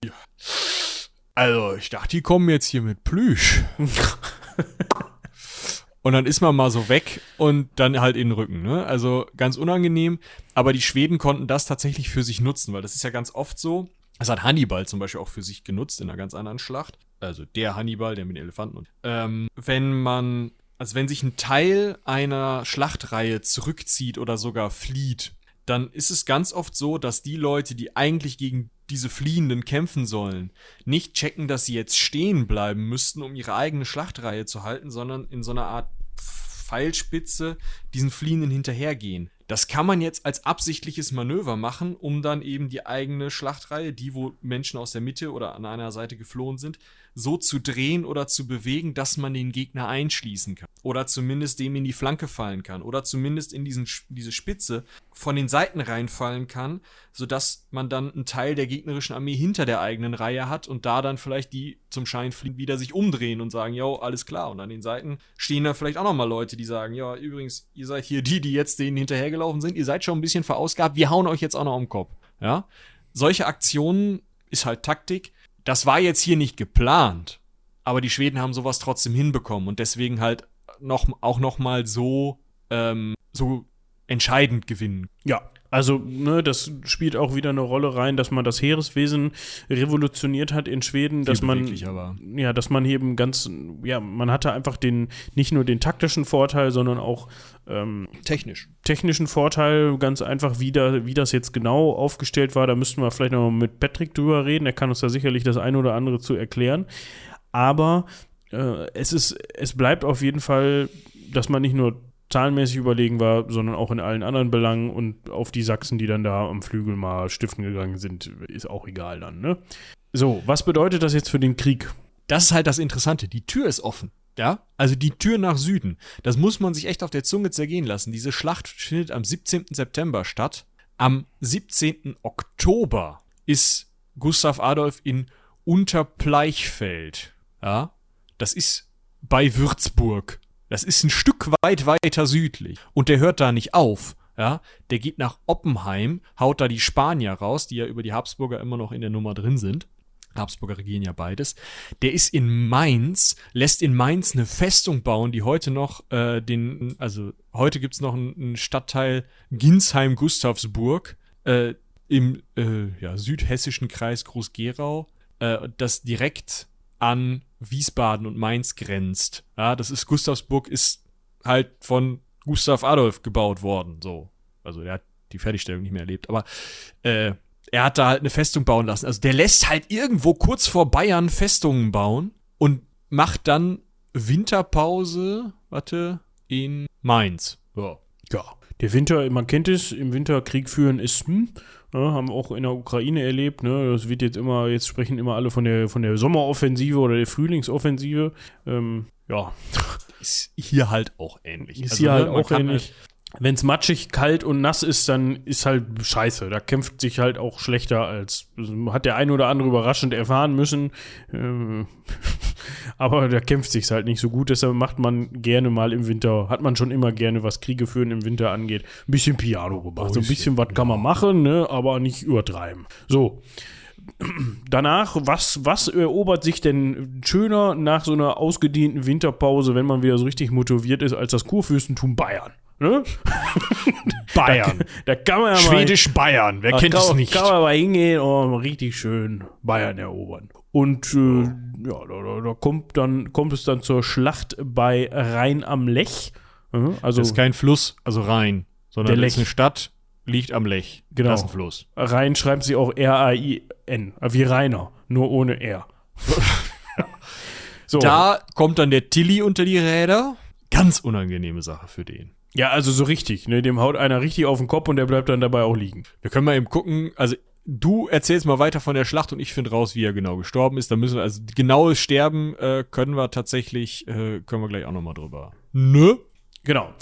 Also, ich dachte, die kommen jetzt hier mit Plüsch. und dann ist man mal so weg und dann halt in den Rücken, ne? Also ganz unangenehm. Aber die Schweden konnten das tatsächlich für sich nutzen, weil das ist ja ganz oft so. Das hat Hannibal zum Beispiel auch für sich genutzt in einer ganz anderen Schlacht. Also der Hannibal, der mit den Elefanten. Und, ähm, wenn man, also wenn sich ein Teil einer Schlachtreihe zurückzieht oder sogar flieht, dann ist es ganz oft so, dass die Leute, die eigentlich gegen diese Fliehenden kämpfen sollen, nicht checken, dass sie jetzt stehen bleiben müssten, um ihre eigene Schlachtreihe zu halten, sondern in so einer Art Pfeilspitze diesen Fliehenden hinterhergehen. Das kann man jetzt als absichtliches Manöver machen, um dann eben die eigene Schlachtreihe, die wo Menschen aus der Mitte oder an einer Seite geflohen sind, so zu drehen oder zu bewegen, dass man den Gegner einschließen kann. Oder zumindest dem in die Flanke fallen kann. Oder zumindest in diesen, diese Spitze von den Seiten reinfallen kann, sodass man dann einen Teil der gegnerischen Armee hinter der eigenen Reihe hat und da dann vielleicht die zum Schein fliegen, wieder sich umdrehen und sagen, jo, alles klar. Und an den Seiten stehen da vielleicht auch nochmal Leute, die sagen, ja, übrigens, ihr seid hier die, die jetzt denen hinterhergelaufen sind, ihr seid schon ein bisschen verausgabt, wir hauen euch jetzt auch noch um den Kopf. Ja? Solche Aktionen ist halt Taktik. Das war jetzt hier nicht geplant, aber die Schweden haben sowas trotzdem hinbekommen und deswegen halt noch, auch nochmal so, ähm, so entscheidend gewinnen. Ja, also, ne, das spielt auch wieder eine Rolle rein, dass man das Heereswesen revolutioniert hat in Schweden, dass man war. ja, dass man eben ganz, ja, man hatte einfach den nicht nur den taktischen Vorteil, sondern auch ähm, technisch technischen Vorteil, ganz einfach, wie, da, wie das jetzt genau aufgestellt war. Da müssten wir vielleicht noch mit Patrick drüber reden. Er kann uns da sicherlich das eine oder andere zu erklären. Aber äh, es ist, es bleibt auf jeden Fall, dass man nicht nur zahlenmäßig überlegen war, sondern auch in allen anderen Belangen und auf die Sachsen, die dann da am Flügel mal stiften gegangen sind, ist auch egal dann, ne? So, was bedeutet das jetzt für den Krieg? Das ist halt das Interessante. Die Tür ist offen. Ja, also die Tür nach Süden. Das muss man sich echt auf der Zunge zergehen lassen. Diese Schlacht findet am 17. September statt. Am 17. Oktober ist Gustav Adolf in Unterpleichfeld. Ja, das ist bei Würzburg. Das ist ein Stück weit weiter südlich. Und der hört da nicht auf. Ja, der geht nach Oppenheim, haut da die Spanier raus, die ja über die Habsburger immer noch in der Nummer drin sind. Habsburger regieren ja beides. Der ist in Mainz, lässt in Mainz eine Festung bauen, die heute noch äh, den, also heute gibt's noch einen, Stadtteil Ginsheim-Gustavsburg äh, im äh, ja, südhessischen Kreis Groß-Gerau, äh, das direkt an Wiesbaden und Mainz grenzt. Ja, das ist Gustavsburg ist halt von Gustav Adolf gebaut worden, so. Also der hat die Fertigstellung nicht mehr erlebt, aber äh, er hat da halt eine Festung bauen lassen. Also der lässt halt irgendwo kurz vor Bayern Festungen bauen und macht dann Winterpause, warte, in Mainz. Ja. Ja. Der Winter, man kennt es, im Winter Krieg führen ist, hm, ja, haben wir auch in der Ukraine erlebt. Ne? Das wird jetzt immer, jetzt sprechen immer alle von der, von der Sommeroffensive oder der Frühlingsoffensive. Ähm, ja. Ist hier halt auch ähnlich. Ist also, hier halt ne, auch ähnlich. Halt wenn es matschig, kalt und nass ist, dann ist halt scheiße. Da kämpft sich halt auch schlechter als hat der eine oder andere überraschend erfahren müssen. Ähm, aber da kämpft sich halt nicht so gut. Deshalb macht man gerne mal im Winter, hat man schon immer gerne, was Kriege führen im Winter angeht, ein bisschen Piano gemacht. so ein bisschen was kann man machen, ne? aber nicht übertreiben. So. Danach, was, was erobert sich denn schöner nach so einer ausgedehnten Winterpause, wenn man wieder so richtig motiviert ist, als das Kurfürstentum Bayern? Ne? Bayern. Da, da, kann man ja Schwedisch Bayern, wer kennt es nicht? Da kann man mal hingehen und richtig schön Bayern erobern. Und äh, ja, da, da, da, kommt, dann, kommt es dann zur Schlacht bei Rhein am Lech. Also, das ist kein Fluss, also Rhein, sondern der Lech. ist eine Stadt, liegt am Lech. Genau. Das ist ein Fluss. Rhein schreibt sie auch R-A-I-N, wie Rainer, nur ohne R. ja. so. Da kommt dann der Tilly unter die Räder. Ganz unangenehme Sache für den. Ja, also so richtig, ne? Dem haut einer richtig auf den Kopf und der bleibt dann dabei auch liegen. Wir können mal eben gucken, also du erzählst mal weiter von der Schlacht und ich finde raus, wie er genau gestorben ist. Da müssen wir, also genaues Sterben äh, können wir tatsächlich, äh, können wir gleich auch nochmal drüber. Ne? Genau.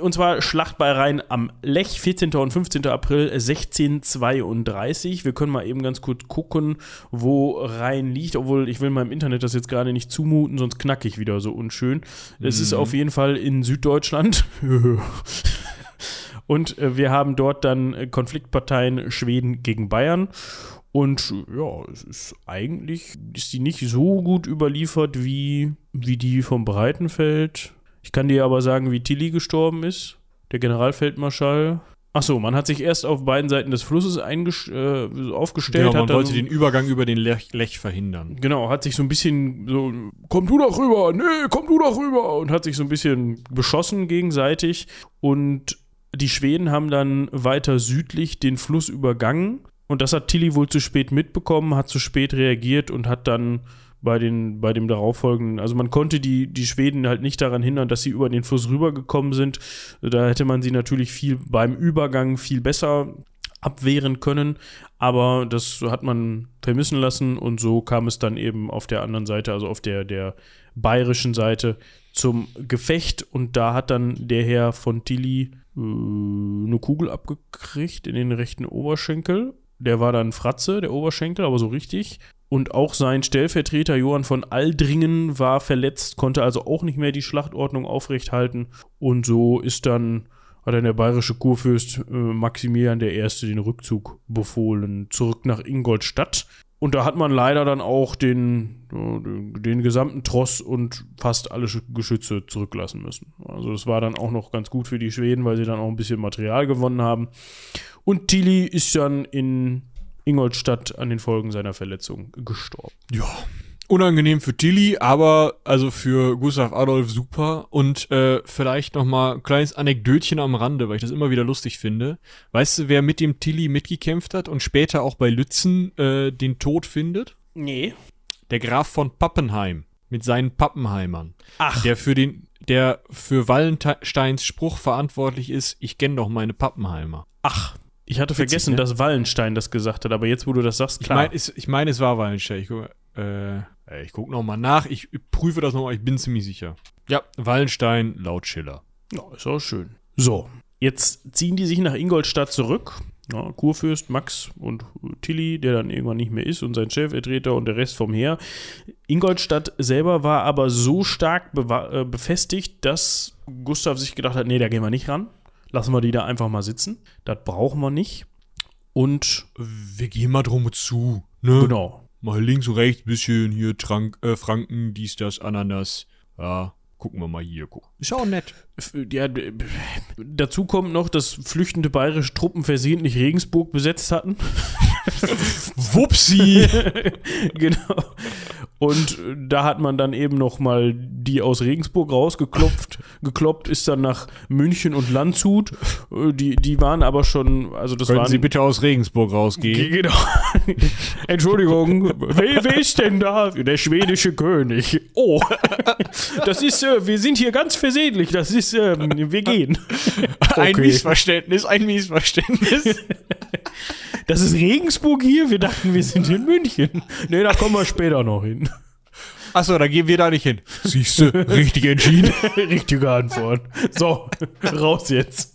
Und zwar Schlacht bei Rhein am Lech, 14. und 15. April 1632. Wir können mal eben ganz kurz gucken, wo Rhein liegt, obwohl ich will im Internet das jetzt gerade nicht zumuten, sonst knack ich wieder so unschön. Es mhm. ist auf jeden Fall in Süddeutschland. und äh, wir haben dort dann Konfliktparteien Schweden gegen Bayern. Und ja, es ist eigentlich, ist die nicht so gut überliefert wie, wie die vom Breitenfeld. Ich kann dir aber sagen, wie Tilly gestorben ist. Der Generalfeldmarschall. Ach so, man hat sich erst auf beiden Seiten des Flusses äh, aufgestellt. Genau, man wollte den Übergang über den Lech, Lech verhindern. Genau, hat sich so ein bisschen so, komm du doch rüber, nee, komm du doch rüber und hat sich so ein bisschen beschossen gegenseitig und die Schweden haben dann weiter südlich den Fluss übergangen und das hat Tilly wohl zu spät mitbekommen, hat zu spät reagiert und hat dann bei, den, bei dem darauffolgenden, also man konnte die, die Schweden halt nicht daran hindern, dass sie über den Fluss rübergekommen sind. Da hätte man sie natürlich viel beim Übergang viel besser abwehren können, aber das hat man vermissen lassen und so kam es dann eben auf der anderen Seite, also auf der, der bayerischen Seite zum Gefecht und da hat dann der Herr von Tilly äh, eine Kugel abgekriegt in den rechten Oberschenkel. Der war dann Fratze, der Oberschenkel, aber so richtig. Und auch sein Stellvertreter Johann von Aldringen war verletzt, konnte also auch nicht mehr die Schlachtordnung aufrechthalten. Und so ist dann, hat dann der bayerische Kurfürst äh, Maximilian I. den Rückzug befohlen, zurück nach Ingolstadt. Und da hat man leider dann auch den, äh, den gesamten Tross und fast alle Sch- Geschütze zurücklassen müssen. Also das war dann auch noch ganz gut für die Schweden, weil sie dann auch ein bisschen Material gewonnen haben. Und Tilly ist dann in Ingolstadt an den Folgen seiner Verletzung gestorben. Ja. Unangenehm für Tilly, aber also für Gustav Adolf super. Und äh, vielleicht noch mal ein kleines Anekdötchen am Rande, weil ich das immer wieder lustig finde. Weißt du, wer mit dem Tilly mitgekämpft hat und später auch bei Lützen äh, den Tod findet? Nee. Der Graf von Pappenheim mit seinen Pappenheimern. Ach. Der für den, der für Wallensteins Spruch verantwortlich ist, ich kenne doch meine Pappenheimer. Ach. Ich hatte Witzig, vergessen, ne? dass Wallenstein das gesagt hat, aber jetzt, wo du das sagst, Ich klar. meine, ich mein, es war Wallenstein. Ich guck, äh, ich guck noch mal nach. Ich prüfe das noch mal. Ich bin ziemlich sicher. Ja, Wallenstein laut Schiller. ja, ist auch schön. So, jetzt ziehen die sich nach Ingolstadt zurück. Ja, Kurfürst, Max und Tilly, der dann irgendwann nicht mehr ist, und sein Stellvertreter und der Rest vom Heer. Ingolstadt selber war aber so stark äh, befestigt, dass Gustav sich gedacht hat, nee, da gehen wir nicht ran. Lassen wir die da einfach mal sitzen. Das brauchen wir nicht. Und Wir gehen mal drum zu. Ne? genau, Mal links und rechts bisschen hier Trank, äh, Franken, dies, das, Ananas. Ja, gucken wir mal hier. Guck. Ist auch nett. Ja, dazu kommt noch, dass flüchtende bayerische Truppen versehentlich Regensburg besetzt hatten. Wupsi! genau. Und da hat man dann eben noch mal die aus Regensburg rausgeklopft, gekloppt, ist dann nach München und Landshut. Äh, Die, die waren aber schon, also das Können waren Sie bitte aus Regensburg rausgehen? Genau. Entschuldigung, wer, wer ist denn da? Der schwedische König. Oh, das ist, äh, wir sind hier ganz versehentlich. Das ist, ähm, wir gehen. Ein Okay. Missverständnis, ein Missverständnis. Das ist Regensburg hier? Wir dachten, wir sind in München. Nee, da kommen wir später noch hin. Achso, da gehen wir da nicht hin. Siehst du, richtig entschieden. Richtige Antwort. So, raus jetzt.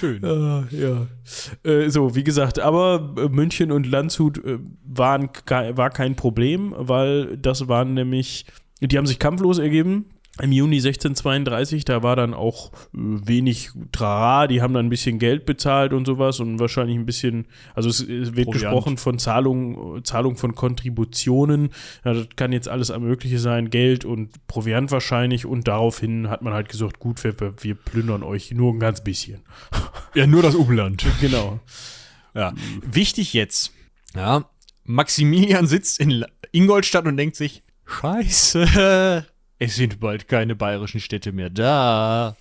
Schön. Ah, ja. Äh, so, wie gesagt, aber äh, München und Landshut äh, waren, war kein Problem, weil das waren nämlich, die haben sich kampflos ergeben. Im Juni 1632, da war dann auch äh, wenig Trara, die haben dann ein bisschen Geld bezahlt und sowas und wahrscheinlich ein bisschen, also es, es wird Proviant. gesprochen von Zahlung, Zahlung von Kontributionen, ja, das kann jetzt alles Mögliche sein, Geld und Proviant wahrscheinlich und daraufhin hat man halt gesagt, gut, wir, wir plündern euch nur ein ganz bisschen. Ja, nur das Umland. Genau. Ja. Wichtig jetzt. Ja. Maximilian sitzt in Ingolstadt und denkt sich, Scheiße, es sind bald keine bayerischen Städte mehr da.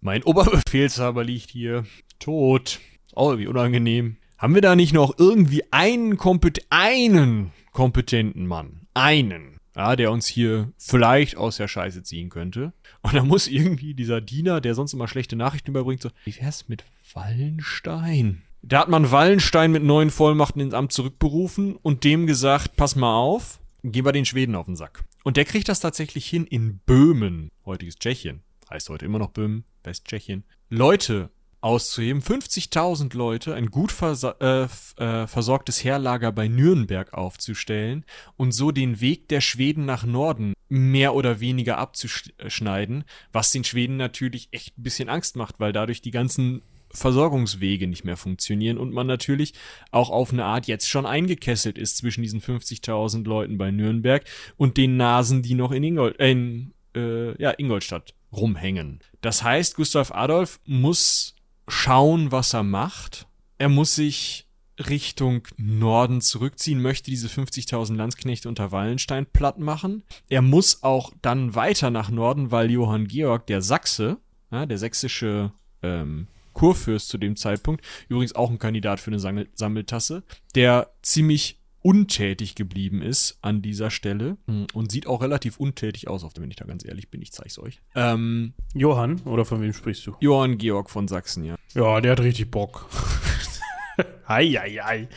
Mein Oberbefehlshaber liegt hier, tot. Oh, wie unangenehm. Haben wir da nicht noch irgendwie einen, kompet einen kompetenten Mann? Einen. Ja, der uns hier vielleicht aus der Scheiße ziehen könnte. Und da muss irgendwie dieser Diener, der sonst immer schlechte Nachrichten überbringt, so, wie wär's mit Wallenstein? Da hat man Wallenstein mit neuen Vollmachten ins Amt zurückberufen und dem gesagt, pass mal auf, geh bei den Schweden auf den Sack. Und der kriegt das tatsächlich hin in Böhmen, heutiges Tschechien, heißt heute immer noch Böhmen, Westtschechien, Leute auszuheben, 50.000 Leute, ein gut äh, äh, versorgtes Heerlager bei Nürnberg aufzustellen und so den Weg der Schweden nach Norden mehr oder weniger abzuschneiden, was den Schweden natürlich echt ein bisschen Angst macht, weil dadurch die ganzen Versorgungswege nicht mehr funktionieren und man natürlich auch auf eine Art jetzt schon eingekesselt ist zwischen diesen 50.000 Leuten bei Nürnberg und den Nasen, die noch in, Ingol äh, in äh, ja, Ingolstadt rumhängen. Das heißt, Gustav Adolf muss schauen, was er macht. Er muss sich Richtung Norden zurückziehen, möchte diese 50.000 Landsknechte unter Wallenstein platt machen. Er muss auch dann weiter nach Norden, weil Johann Georg, der Sachse, ja, der sächsische ähm, Kurfürst zu dem Zeitpunkt, übrigens auch ein Kandidat für eine Sammel Sammeltasse, der ziemlich untätig geblieben ist an dieser Stelle und sieht auch relativ untätig aus, auf wenn ich da ganz ehrlich bin, ich zeig's euch. Ähm, Johann, oder von wem sprichst du? Johann Georg von Sachsen, ja. Ja, der hat richtig Bock. Hei, hei, hei.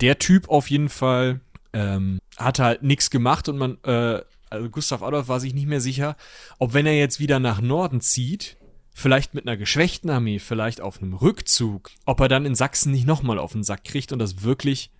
Der Typ auf jeden Fall ähm, hat halt nichts gemacht und man, äh, also Gustav Adolf war sich nicht mehr sicher, ob wenn er jetzt wieder nach Norden zieht, vielleicht mit einer geschwächten Armee, vielleicht auf einem Rückzug, ob er dann in Sachsen nicht nochmal auf den Sack kriegt und das wirklich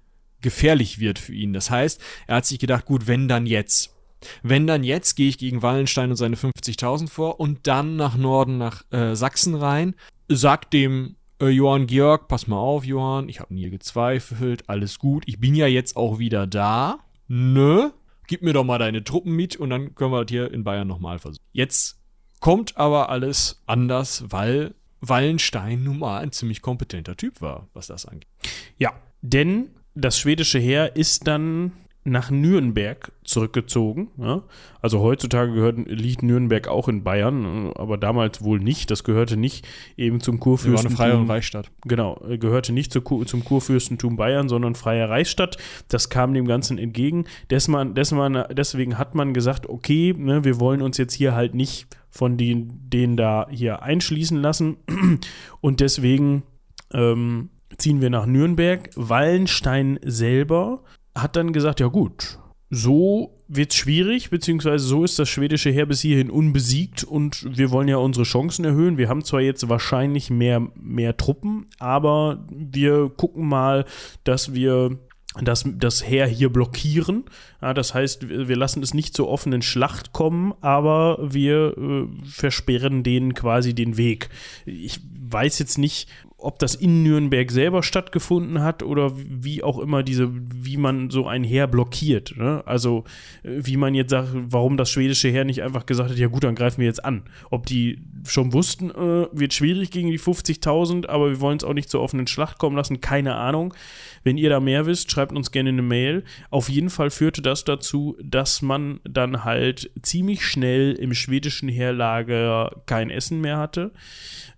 gefährlich wird für ihn. Das heißt, er hat sich gedacht, gut, wenn dann jetzt. Wenn dann jetzt, gehe ich gegen Wallenstein und seine 50.000 vor und dann nach Norden, nach äh, Sachsen rein, sagt dem äh, Johann Georg, pass mal auf, Johann, ich habe nie gezweifelt, alles gut, ich bin ja jetzt auch wieder da, ne? Gib mir doch mal deine Truppen mit und dann können wir das hier in Bayern nochmal versuchen. Jetzt kommt aber alles anders, weil Wallenstein nun mal ein ziemlich kompetenter Typ war, was das angeht. Ja, denn das schwedische Heer ist dann nach Nürnberg zurückgezogen. Ja? Also heutzutage gehört, liegt Nürnberg auch in Bayern, aber damals wohl nicht. Das gehörte nicht eben zum Kurfürstentum. War eine freie Reichsstadt. Genau, gehörte nicht zu, zum Kurfürstentum Bayern, sondern freie Reichsstadt. Das kam dem Ganzen entgegen. Desman, desman, deswegen hat man gesagt, okay, ne, wir wollen uns jetzt hier halt nicht von den, denen da hier einschließen lassen. Und deswegen ähm, ziehen wir nach Nürnberg. Wallenstein selber hat dann gesagt, ja gut, so wird es schwierig, beziehungsweise so ist das schwedische Heer bis hierhin unbesiegt und wir wollen ja unsere Chancen erhöhen. Wir haben zwar jetzt wahrscheinlich mehr, mehr Truppen, aber wir gucken mal, dass wir das, das Heer hier blockieren. Ja, das heißt, wir lassen es nicht zur offenen Schlacht kommen, aber wir äh, versperren denen quasi den Weg. Ich weiß jetzt nicht, ob das in Nürnberg selber stattgefunden hat oder wie auch immer diese, wie man so ein Heer blockiert. Ne? Also wie man jetzt sagt, warum das schwedische Heer nicht einfach gesagt hat, ja gut, dann greifen wir jetzt an. Ob die schon wussten, äh, wird schwierig gegen die 50.000, aber wir wollen es auch nicht zur offenen Schlacht kommen lassen, keine Ahnung. Wenn ihr da mehr wisst, schreibt uns gerne eine Mail. Auf jeden Fall führte das dazu, dass man dann halt ziemlich schnell im schwedischen Heerlager kein Essen mehr hatte.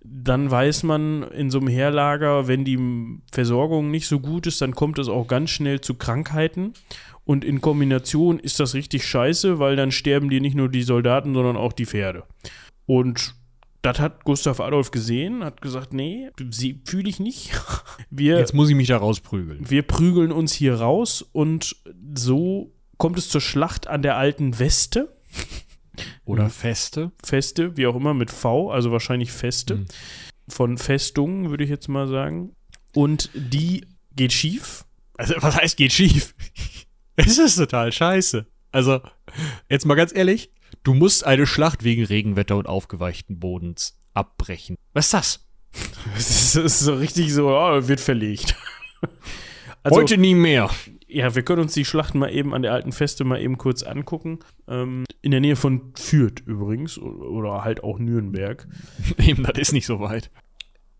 Dann weiß man in so einem Heerlager, wenn die Versorgung nicht so gut ist, dann kommt es auch ganz schnell zu Krankheiten. Und in Kombination ist das richtig scheiße, weil dann sterben dir nicht nur die Soldaten, sondern auch die Pferde. Und das hat Gustav Adolf gesehen, hat gesagt, nee, sie fühle ich nicht. Wir, Jetzt muss ich mich da rausprügeln. Wir prügeln uns hier raus und so kommt es zur Schlacht an der alten Weste. Oder Feste. Feste, wie auch immer, mit V, also wahrscheinlich Feste. Mhm. Von Festungen, würde ich jetzt mal sagen. Und die geht schief. Also, was heißt geht schief? es ist total scheiße. Also, jetzt mal ganz ehrlich, Du musst eine Schlacht wegen Regenwetter und aufgeweichten Bodens abbrechen. Was ist das? Das ist so richtig so, oh, wird verlegt. Also, Heute nie mehr. Ja, wir können uns die Schlachten mal eben an der alten Feste mal eben kurz angucken. Ähm, in der Nähe von Fürth übrigens oder halt auch Nürnberg. Eben, das ist nicht so weit.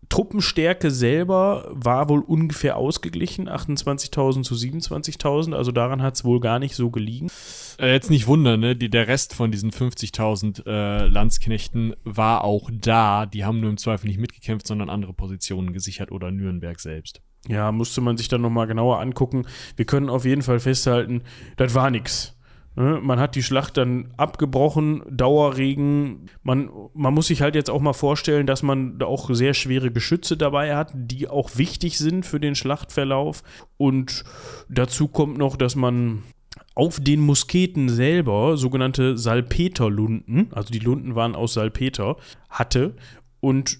Truppenstärke selber war wohl ungefähr ausgeglichen, 28.000 zu 27.000, also daran hat es wohl gar nicht so gelegen. Äh, jetzt nicht wundern, ne? Die, der Rest von diesen 50.000 äh, Landsknechten war auch da. Die haben nur im Zweifel nicht mitgekämpft, sondern andere Positionen gesichert oder Nürnberg selbst. Ja, musste man sich dann nochmal genauer angucken. Wir können auf jeden Fall festhalten, das war nichts. Ne? Man hat die Schlacht dann abgebrochen, Dauerregen. Man, man muss sich halt jetzt auch mal vorstellen, dass man da auch sehr schwere Geschütze dabei hat, die auch wichtig sind für den Schlachtverlauf. Und dazu kommt noch, dass man auf den Musketen selber sogenannte Salpeterlunden, also die Lunden waren aus Salpeter, hatte. Und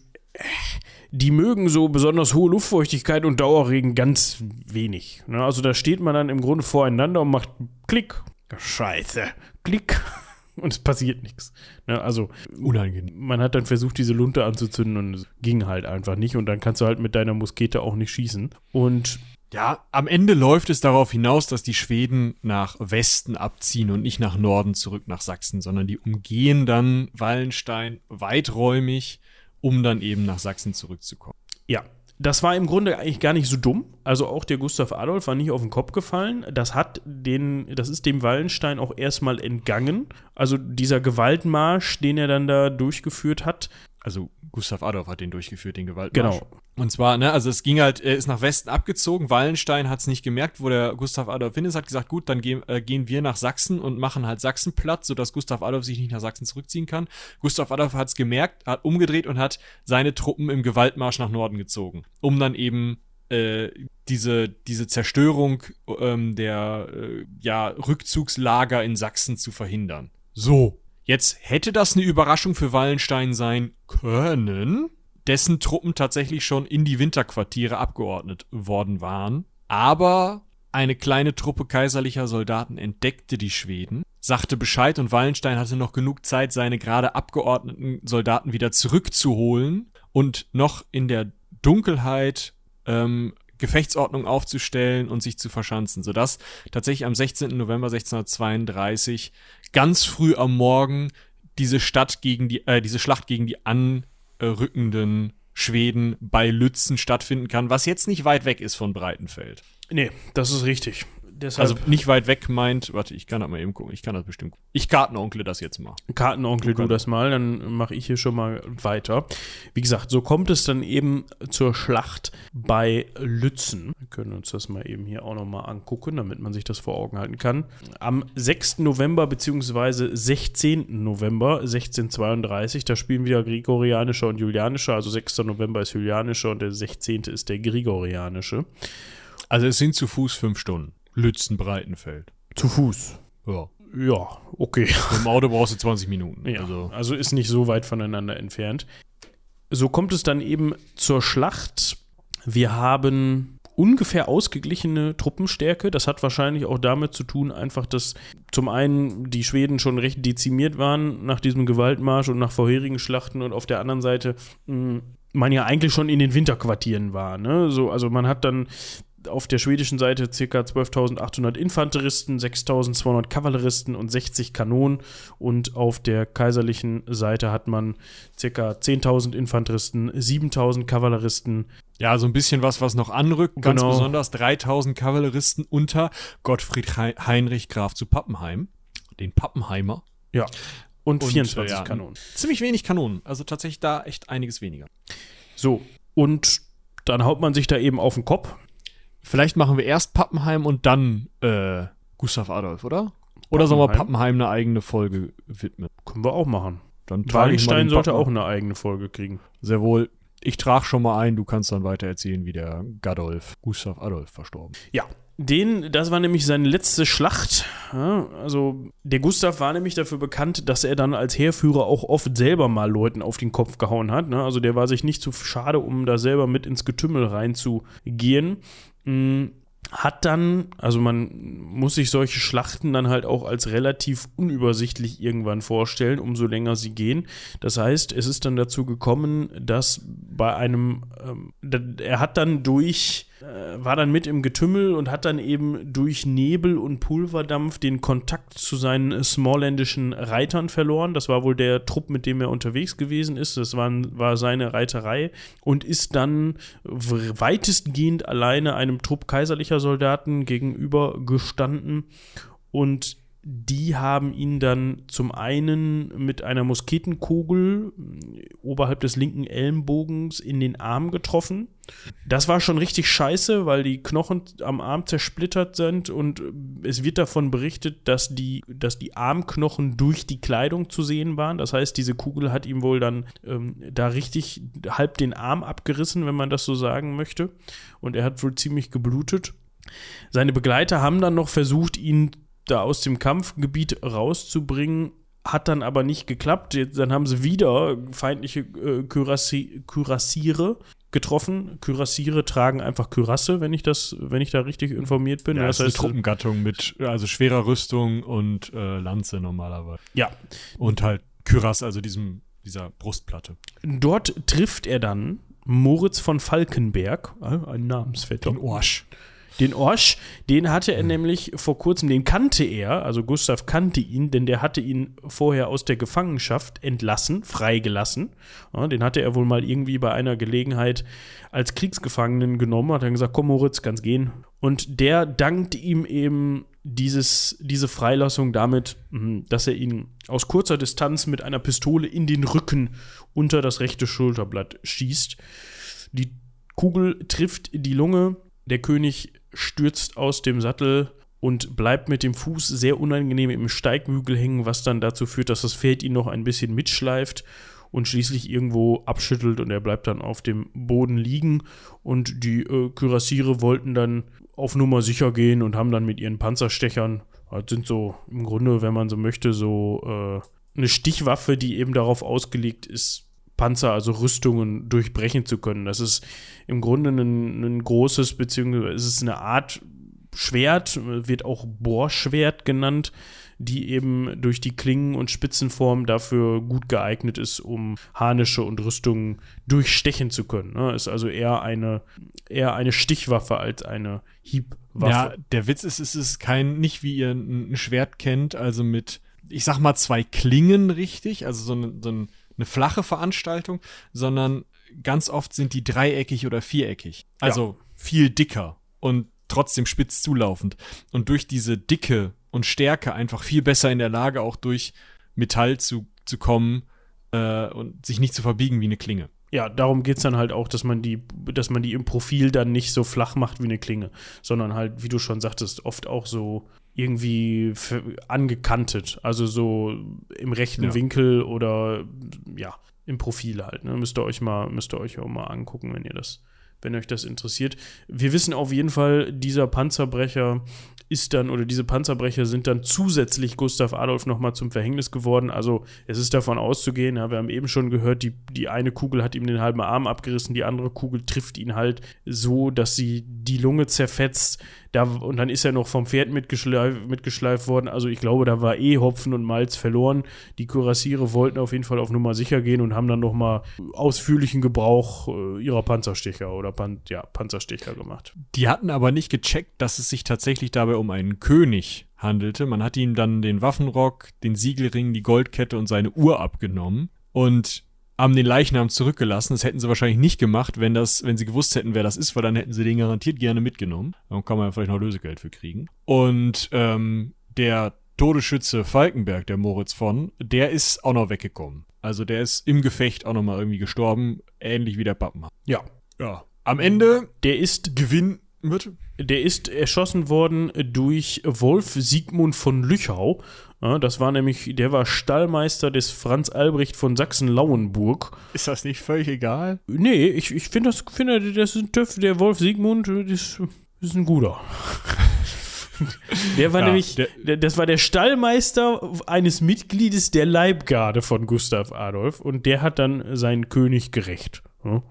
die mögen so besonders hohe Luftfeuchtigkeit und Dauerregen ganz wenig. Ne? Also da steht man dann im Grunde voreinander und macht Klick, Scheiße. Klick. Und es passiert nichts. Ne, also, unangenehm. Man hat dann versucht, diese Lunte anzuzünden und es ging halt einfach nicht. Und dann kannst du halt mit deiner Muskete auch nicht schießen. Und Ja, am Ende läuft es darauf hinaus, dass die Schweden nach Westen abziehen und nicht nach Norden zurück nach Sachsen, sondern die umgehen dann Wallenstein weiträumig, um dann eben nach Sachsen zurückzukommen. Ja, das war im Grunde eigentlich gar nicht so dumm. Also auch der Gustav Adolf war nicht auf den Kopf gefallen. Das hat den, das ist dem Wallenstein auch erstmal entgangen. Also dieser Gewaltmarsch, den er dann da durchgeführt hat. Also Gustav Adolf hat den durchgeführt, den Gewaltmarsch. Genau. Und zwar, ne, also es ging halt, er ist nach Westen abgezogen. Wallenstein hat es nicht gemerkt, wo der Gustav Adolf hin ist, hat gesagt, gut, dann gehen, äh, gehen wir nach Sachsen und machen halt Sachsen platt, sodass Gustav Adolf sich nicht nach Sachsen zurückziehen kann. Gustav Adolf hat es gemerkt, hat umgedreht und hat seine Truppen im Gewaltmarsch nach Norden gezogen, um dann eben äh, diese, diese Zerstörung ähm, der äh, ja, Rückzugslager in Sachsen zu verhindern. So, jetzt hätte das eine Überraschung für Wallenstein sein können, dessen Truppen tatsächlich schon in die Winterquartiere abgeordnet worden waren. Aber eine kleine Truppe kaiserlicher Soldaten entdeckte die Schweden, sagte Bescheid und Wallenstein hatte noch genug Zeit, seine gerade abgeordneten Soldaten wieder zurückzuholen und noch in der Dunkelheit ähm, Gefechtsordnung aufzustellen und sich zu verschanzen, sodass tatsächlich am 16. November 1632 ganz früh am Morgen diese Stadt gegen die, äh, diese Schlacht gegen die anrückenden Schweden bei Lützen stattfinden kann, was jetzt nicht weit weg ist von Breitenfeld. Nee, das ist richtig. Deshalb Also nicht weit weg meint, warte, ich kann das mal eben gucken, ich kann das bestimmt. Ich kartenonkle das jetzt mal. Kartenonkel, du Okay. das mal, dann mache ich hier schon mal weiter. Wie gesagt, so kommt es dann eben zur Schlacht bei Lützen. Wir können uns das mal eben hier auch nochmal angucken, damit man sich das vor Augen halten kann. Am 6. November bzw. 16. November 1632, da spielen wieder Gregorianischer und Julianischer. Also 6. November ist Julianischer und der 16. ist der Gregorianische. Also es sind zu Fuß fünf Stunden. Lützen, Breitenfeld. Zu Fuß. Ja. Ja, okay. Dem Auto brauchst du 20 Minuten. Ja, Also, also, ist nicht so weit voneinander entfernt. So kommt es dann eben zur Schlacht. Wir haben ungefähr ausgeglichene Truppenstärke. Das hat wahrscheinlich auch damit zu tun, einfach, dass zum einen die Schweden schon recht dezimiert waren nach diesem Gewaltmarsch und nach vorherigen Schlachten und auf der anderen Seite mh, man ja eigentlich schon in den Winterquartieren war. Ne? So, also man hat dann auf der schwedischen Seite ca. 12.800 Infanteristen, 6.200 Kavalleristen und 60 Kanonen. Und auf der kaiserlichen Seite hat man ca. 10.000 Infanteristen, 7.000 Kavalleristen. ja, so ein bisschen was, was noch anrückt. Ganz Genau. besonders 3000 Kavalleristen unter Gottfried Hei- Heinrich Graf zu Pappenheim. Den Pappenheimer. Ja. Und, Und, 24 äh, ja, Kanonen. Ziemlich wenig Kanonen. Also tatsächlich da echt einiges weniger. So. Und dann haut man sich da eben auf den Kopf. Vielleicht machen wir erst Pappenheim und dann äh, Gustav Adolf, oder? Oder sollen wir Pappenheim? Eine eigene Folge widmen? Können wir auch machen. Dann Wallenstein sollte auch eine eigene Folge kriegen. Sehr wohl. Ich trage schon mal ein, du kannst dann weiter erzählen, wie der Gadolf, Gustav Adolf, verstorben. Ja, den, das war nämlich seine letzte Schlacht. Ja, also der Gustav war nämlich dafür bekannt, dass er dann als Heerführer auch oft selber mal Leuten auf den Kopf gehauen hat. Ne? Also der war sich nicht zu schade, um da selber mit ins Getümmel reinzugehen. Mm, Hat dann, also man muss sich solche Schlachten dann halt auch als relativ unübersichtlich irgendwann vorstellen, umso länger sie gehen. Das heißt, es ist dann dazu gekommen, dass bei einem, ähm, er hat dann durch, war dann mit im Getümmel und hat dann eben durch Nebel und Pulverdampf den Kontakt zu seinen smallländischen Reitern verloren. Das war wohl der Trupp, mit dem er unterwegs gewesen ist. Das waren, war seine Reiterei und ist dann weitestgehend alleine einem Trupp kaiserlicher Soldaten gegenüber gestanden und die haben ihn dann zum einen mit einer Musketenkugel mh, oberhalb des linken Ellenbogens in den Arm getroffen. Das war schon richtig scheiße, weil die Knochen am Arm zersplittert sind und äh, es wird davon berichtet, dass die, dass die Armknochen durch die Kleidung zu sehen waren. Das heißt, diese Kugel hat ihm wohl dann ähm, da richtig halb den Arm abgerissen, wenn man das so sagen möchte. Und er hat wohl ziemlich geblutet. Seine Begleiter haben dann noch versucht, ihn da aus dem Kampfgebiet rauszubringen, hat dann aber nicht geklappt. Dann haben sie wieder feindliche äh, Kürassi Kürassiere getroffen. Kürassiere tragen einfach Kürasse, wenn ich das, wenn ich da richtig informiert bin. Ja, das ist eine heißt, Truppengattung mit also schwerer Rüstung und äh, Lanze normalerweise. ja, Und halt Kyras, also diesem, dieser Brustplatte. dort trifft er dann Moritz von Falkenberg, äh, ein Namensvetter. Den Orsch. Den Orsch, den hatte er nämlich vor kurzem, den kannte er, also Gustav kannte ihn, denn der hatte ihn vorher aus der Gefangenschaft entlassen, freigelassen. Ja, den hatte er wohl mal irgendwie bei einer Gelegenheit als Kriegsgefangenen genommen, hat dann gesagt, komm Moritz, kannst gehen. Und der dankt ihm eben dieses, diese Freilassung damit, mhm, dass er ihn aus kurzer Distanz mit einer Pistole in den Rücken unter das rechte Schulterblatt schießt. Die Kugel trifft die Lunge, der König stürzt aus dem Sattel und bleibt mit dem Fuß sehr unangenehm im Steigbügel hängen, was dann dazu führt, dass das Pferd ihn noch ein bisschen mitschleift und schließlich irgendwo abschüttelt und er bleibt dann auf dem Boden liegen. Und die äh, Kürassiere wollten dann auf Nummer sicher gehen und haben dann mit ihren Panzerstechern, das sind so im Grunde, wenn man so möchte, so äh, eine Stichwaffe, die eben darauf ausgelegt ist, Panzer, also Rüstungen durchbrechen zu können. Das ist im Grunde ein, ein großes, beziehungsweise es ist eine Art Schwert, wird auch Bohrschwert genannt, die eben durch die Klingen und Spitzenform dafür gut geeignet ist, um Harnische und Rüstungen durchstechen zu können. Ne? Ist also eher eine, eher eine Stichwaffe als eine Hiebwaffe. Ja, der Witz ist, es ist kein, nicht wie ihr ein Schwert kennt, also mit, ich sag mal, zwei Klingen richtig, also so, ein, so ein eine flache Veranstaltung, sondern ganz oft sind die dreieckig oder viereckig. Also ja. viel dicker und trotzdem spitz zulaufend. Und durch diese Dicke und Stärke einfach viel besser in der Lage, auch durch Metall zu, zu kommen äh, und sich nicht zu verbiegen wie eine Klinge. Ja, darum geht es dann halt auch, dass man die, dass man die im Profil dann nicht so flach macht wie eine Klinge, sondern halt, wie du schon sagtest, oft auch so irgendwie angekantet, also so im rechten ja. Winkel oder ja, im Profil halt. Ne? Müsst ihr euch mal, müsst ihr euch auch mal angucken, wenn ihr das, wenn euch das interessiert. Wir wissen auf jeden Fall, dieser Panzerbrecher ist dann, oder diese Panzerbrecher sind dann zusätzlich Gustav Adolf nochmal zum Verhängnis geworden. Also es ist davon auszugehen, ja, wir haben eben schon gehört, die, die eine Kugel hat ihm den halben Arm abgerissen, die andere Kugel trifft ihn halt so, dass sie die Lunge zerfetzt. Da, und dann ist er noch vom Pferd mitgeschleift, mitgeschleift worden. Also ich glaube, da war eh Hopfen und Malz verloren. Die Kürassiere wollten auf jeden Fall auf Nummer sicher gehen und haben dann nochmal ausführlichen Gebrauch äh, ihrer Panzerstecher oder Pan ja, Panzerstecher gemacht. Die hatten aber nicht gecheckt, dass es sich tatsächlich dabei um einen König handelte. Man hat ihm dann den Waffenrock, den Siegelring, die Goldkette und seine Uhr abgenommen. Und haben den Leichnam zurückgelassen. Das hätten sie wahrscheinlich nicht gemacht, wenn das, wenn sie gewusst hätten, wer das ist, weil dann hätten sie den garantiert gerne mitgenommen. Dann kann man ja vielleicht noch Lösegeld für kriegen. Und ähm, der Todesschütze Falkenberg, der Moritz von, der ist auch noch weggekommen. Also der ist im Gefecht auch noch mal irgendwie gestorben, ähnlich wie der Pappenheim. Ja. Ja. Am Ende, der ist Gewinn wird. Der ist erschossen worden durch Wolf Siegmund von Lüchau. Das war nämlich, der war Stallmeister des Franz Albrecht von Sachsen-Lauenburg. Ist das nicht völlig egal? Nee, ich, ich finde das, finde, das ist ein TÜV, der Wolf Siegmund, das ist ein guter. Der war ja, nämlich, der, das war der Stallmeister eines Mitgliedes der Leibgarde von Gustav Adolf und der hat dann seinen König gerecht. Ja,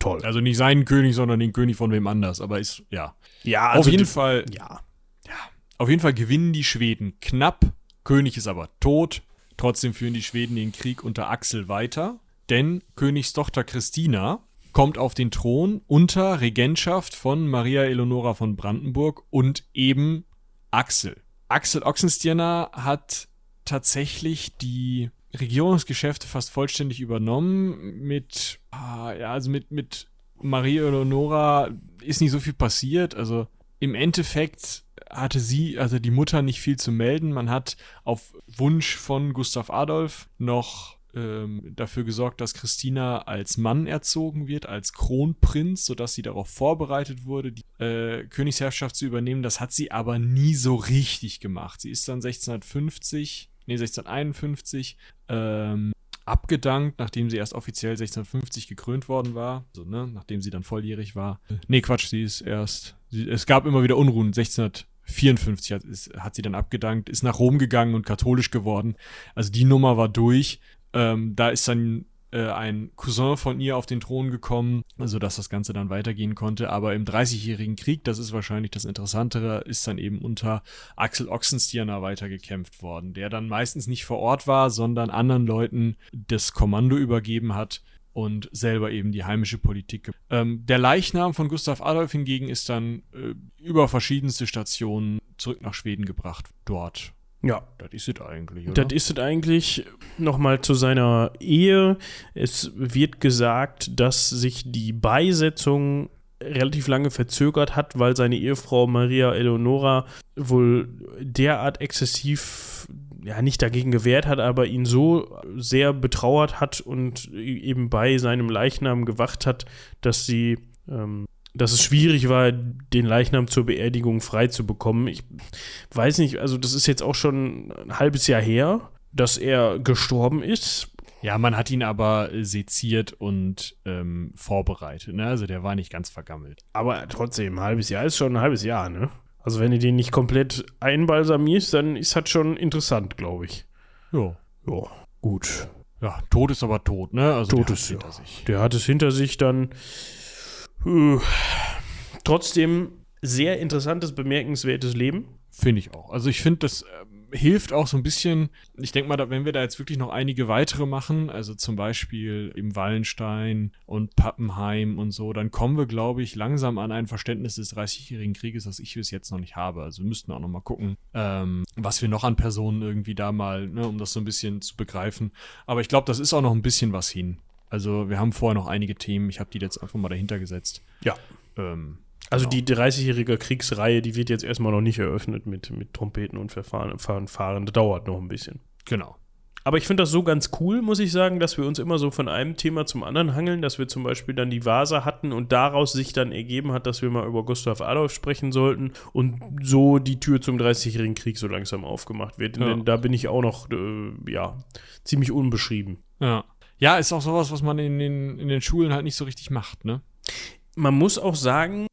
toll. Also nicht seinen König, sondern den König von wem anders, aber ist, ja. Ja, also auf jeden Fall. Ja. Ja. Auf jeden Fall gewinnen die Schweden knapp König ist aber tot. Trotzdem führen die Schweden den Krieg unter Axel weiter, denn Königstochter Christina kommt auf den Thron unter Regentschaft von Maria Eleonora von Brandenburg und eben Axel. Axel Oxenstierna hat tatsächlich die Regierungsgeschäfte fast vollständig übernommen. Mit, ah, ja, also mit, mit Maria Eleonora ist nicht so viel passiert. Also im Endeffekt hatte sie, also die Mutter, nicht viel zu melden. Man hat auf Wunsch von Gustav Adolf noch ähm, dafür gesorgt, dass Christina als Mann erzogen wird, als Kronprinz, sodass sie darauf vorbereitet wurde, die äh, Königsherrschaft zu übernehmen. Das hat sie aber nie so richtig gemacht. Sie ist dann 1650, nee, 1651 ähm, abgedankt, nachdem sie erst offiziell 1650 gekrönt worden war. Also, ne, nachdem sie dann volljährig war. Nee, Quatsch, sie ist erst. Sie, es gab immer wieder Unruhen. 1600 54 hat, ist, hat sie dann abgedankt, ist nach Rom gegangen und katholisch geworden. Also die Nummer war durch. Ähm, da ist dann äh, ein Cousin von ihr auf den Thron gekommen, sodass das Ganze dann weitergehen konnte. Aber im Dreißigjährigen Krieg, das ist wahrscheinlich das Interessantere, ist dann eben unter Axel Oxenstierna weitergekämpft worden, der dann meistens nicht vor Ort war, sondern anderen Leuten das Kommando übergeben hat und selber eben die heimische Politik. Ähm, der Leichnam von Gustav Adolf hingegen ist dann äh, über verschiedenste Stationen zurück nach Schweden gebracht. Dort. Ja, Das ist es eigentlich, oder? Das ist es eigentlich nochmal zu seiner Ehe. Es wird gesagt, dass sich die Beisetzung relativ lange verzögert hat, weil seine Ehefrau Maria Eleonora wohl derart exzessiv, ja, nicht dagegen gewehrt hat, aber ihn so sehr betrauert hat und eben bei seinem Leichnam gewacht hat, dass sie ähm, dass es schwierig war, den Leichnam zur Beerdigung frei zu bekommen. Ich weiß nicht, also das ist jetzt auch schon ein halbes Jahr her, dass er gestorben ist. ja, man hat ihn aber seziert und ähm, vorbereitet. Ne? Also der war nicht ganz vergammelt. Aber trotzdem, ein halbes Jahr ist schon ein halbes Jahr, ne? Also wenn du den nicht komplett einbalsamierst, dann ist das schon interessant, glaube ich. Ja. Ja, gut. Ja, tot ist aber tot, ne? Also Tot der ist, ja. hinter sich. Der hat es hinter sich dann. Äh, trotzdem sehr interessantes, bemerkenswertes Leben. Finde ich auch. Also ich finde, das ähm, hilft auch so ein bisschen. Ich denke mal, wenn wir da jetzt wirklich noch einige weitere machen, also zum Beispiel im Wallenstein und Pappenheim und so, dann kommen wir, glaube ich, langsam an ein Verständnis des Dreißigjährigen Krieges, das ich bis jetzt noch nicht habe. Also wir müssten auch noch mal gucken, ähm, was wir noch an Personen irgendwie da mal, ne, um das so ein bisschen zu begreifen. Aber ich glaube, das ist auch noch ein bisschen was hin. Also wir haben vorher noch einige Themen. Ich habe die jetzt einfach mal dahinter gesetzt. Ja. Ähm, Also Genau. die 30-jährige Kriegsreihe, die wird jetzt erstmal noch nicht eröffnet mit, mit Trompeten und Verfahren, Fanfaren. Das dauert noch ein bisschen. genau. Aber ich finde das so ganz cool, muss ich sagen, dass wir uns immer so von einem Thema zum anderen hangeln, dass wir zum Beispiel dann die Vasa hatten und daraus sich dann ergeben hat, dass wir mal über Gustav Adolf sprechen sollten und so die Tür zum 30-jährigen Krieg so langsam aufgemacht wird. Ja. Denn da bin ich auch noch, äh, ja, ziemlich unbeschrieben. Ja. Ja, ist auch sowas, was man in den, in den Schulen halt nicht so richtig macht, ne? Man muss auch sagen,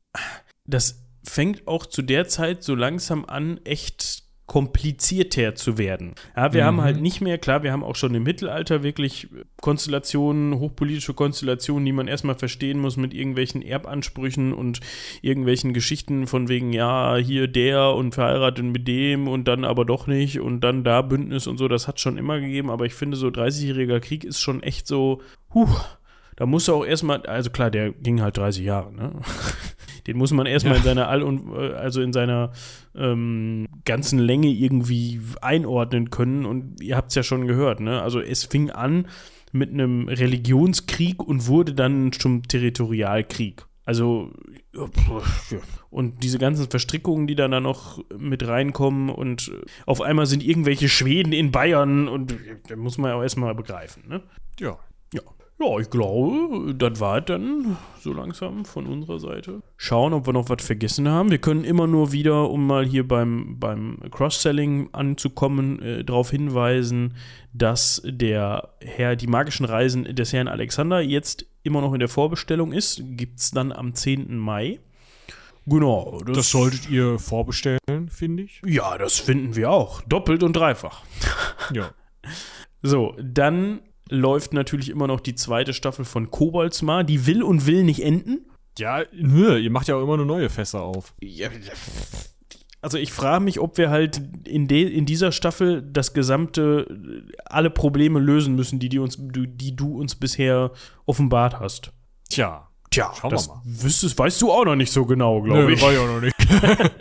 das fängt auch zu der Zeit so langsam an, echt komplizierter zu werden. Ja, wir Mhm. haben halt nicht mehr, klar, wir haben auch schon im Mittelalter wirklich Konstellationen, hochpolitische Konstellationen, die man erstmal verstehen muss mit irgendwelchen Erbansprüchen und irgendwelchen Geschichten von wegen, ja, hier der und verheiratet mit dem und dann aber doch nicht und dann da Bündnis und so, das hat schon immer gegeben, aber ich finde, so 30-jähriger Krieg ist schon echt so, huh, da muss er auch erstmal, also klar, der ging halt 30 Jahre, ne? Den muss man erstmal Ja. in seiner All und äh, also in seiner ähm, ganzen Länge irgendwie einordnen können. Und ihr habt es ja schon gehört, ne? Also es fing an mit einem Religionskrieg und wurde dann zum Territorialkrieg. Also und diese ganzen Verstrickungen, die dann da noch mit reinkommen und äh, auf einmal sind irgendwelche Schweden in Bayern und äh, da muss man ja auch erstmal begreifen, ne? Ja. Ja. Ja, ich glaube, das war es dann so langsam von unserer Seite. Schauen, ob wir noch was vergessen haben. Wir können immer nur wieder, um mal hier beim, beim Cross-Selling anzukommen, äh, darauf hinweisen, dass der Herr, die magischen Reisen des Herrn Alexander jetzt immer noch in der Vorbestellung ist. Gibt es dann am 10. Mai. Genau. Das solltet ihr vorbestellen, finde ich. Ja, das finden wir auch. Doppelt und dreifach. Ja. So, dann läuft natürlich immer noch die zweite Staffel von Koboldsmar. Die will und will nicht enden. Ja, nö, ihr macht ja auch immer nur neue Fässer auf. Also ich frage mich, ob wir halt in, de, in dieser Staffel das gesamte, alle Probleme lösen müssen, die, die, uns, die, die du uns bisher offenbart hast. Tja. Tja, Schauen wir das mal. wüsstest, weißt du auch noch nicht so genau, glaube Nö, ich. war ja auch noch nicht.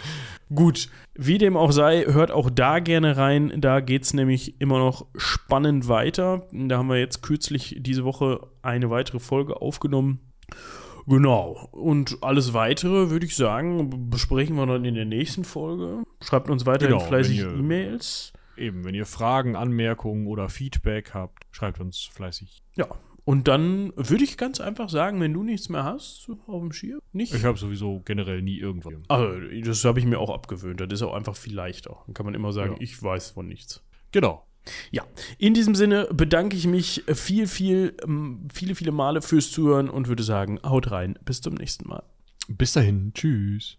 Gut, wie dem auch sei, hört auch da gerne rein. Da geht es nämlich immer noch spannend weiter. Da haben wir jetzt kürzlich diese Woche eine weitere Folge aufgenommen. Genau. Und alles weitere, würde ich sagen, besprechen wir dann in der nächsten Folge. Schreibt uns weiterhin Genau, fleißig E-Mails. Eben, wenn ihr Fragen, Anmerkungen oder Feedback habt, schreibt uns fleißig. Ja. Und dann würde ich ganz einfach sagen, wenn du nichts mehr hast auf dem Schirm, nicht. Ich habe sowieso generell nie irgendwas. also, das habe ich mir auch abgewöhnt. Das ist auch einfach viel leichter. Dann kann man immer sagen, Ja. ich weiß von nichts. Genau. Ja, in diesem Sinne bedanke ich mich viel, viel, ähm, viele, viele Male fürs Zuhören und würde sagen, haut rein. Bis zum nächsten Mal. Bis dahin. Tschüss.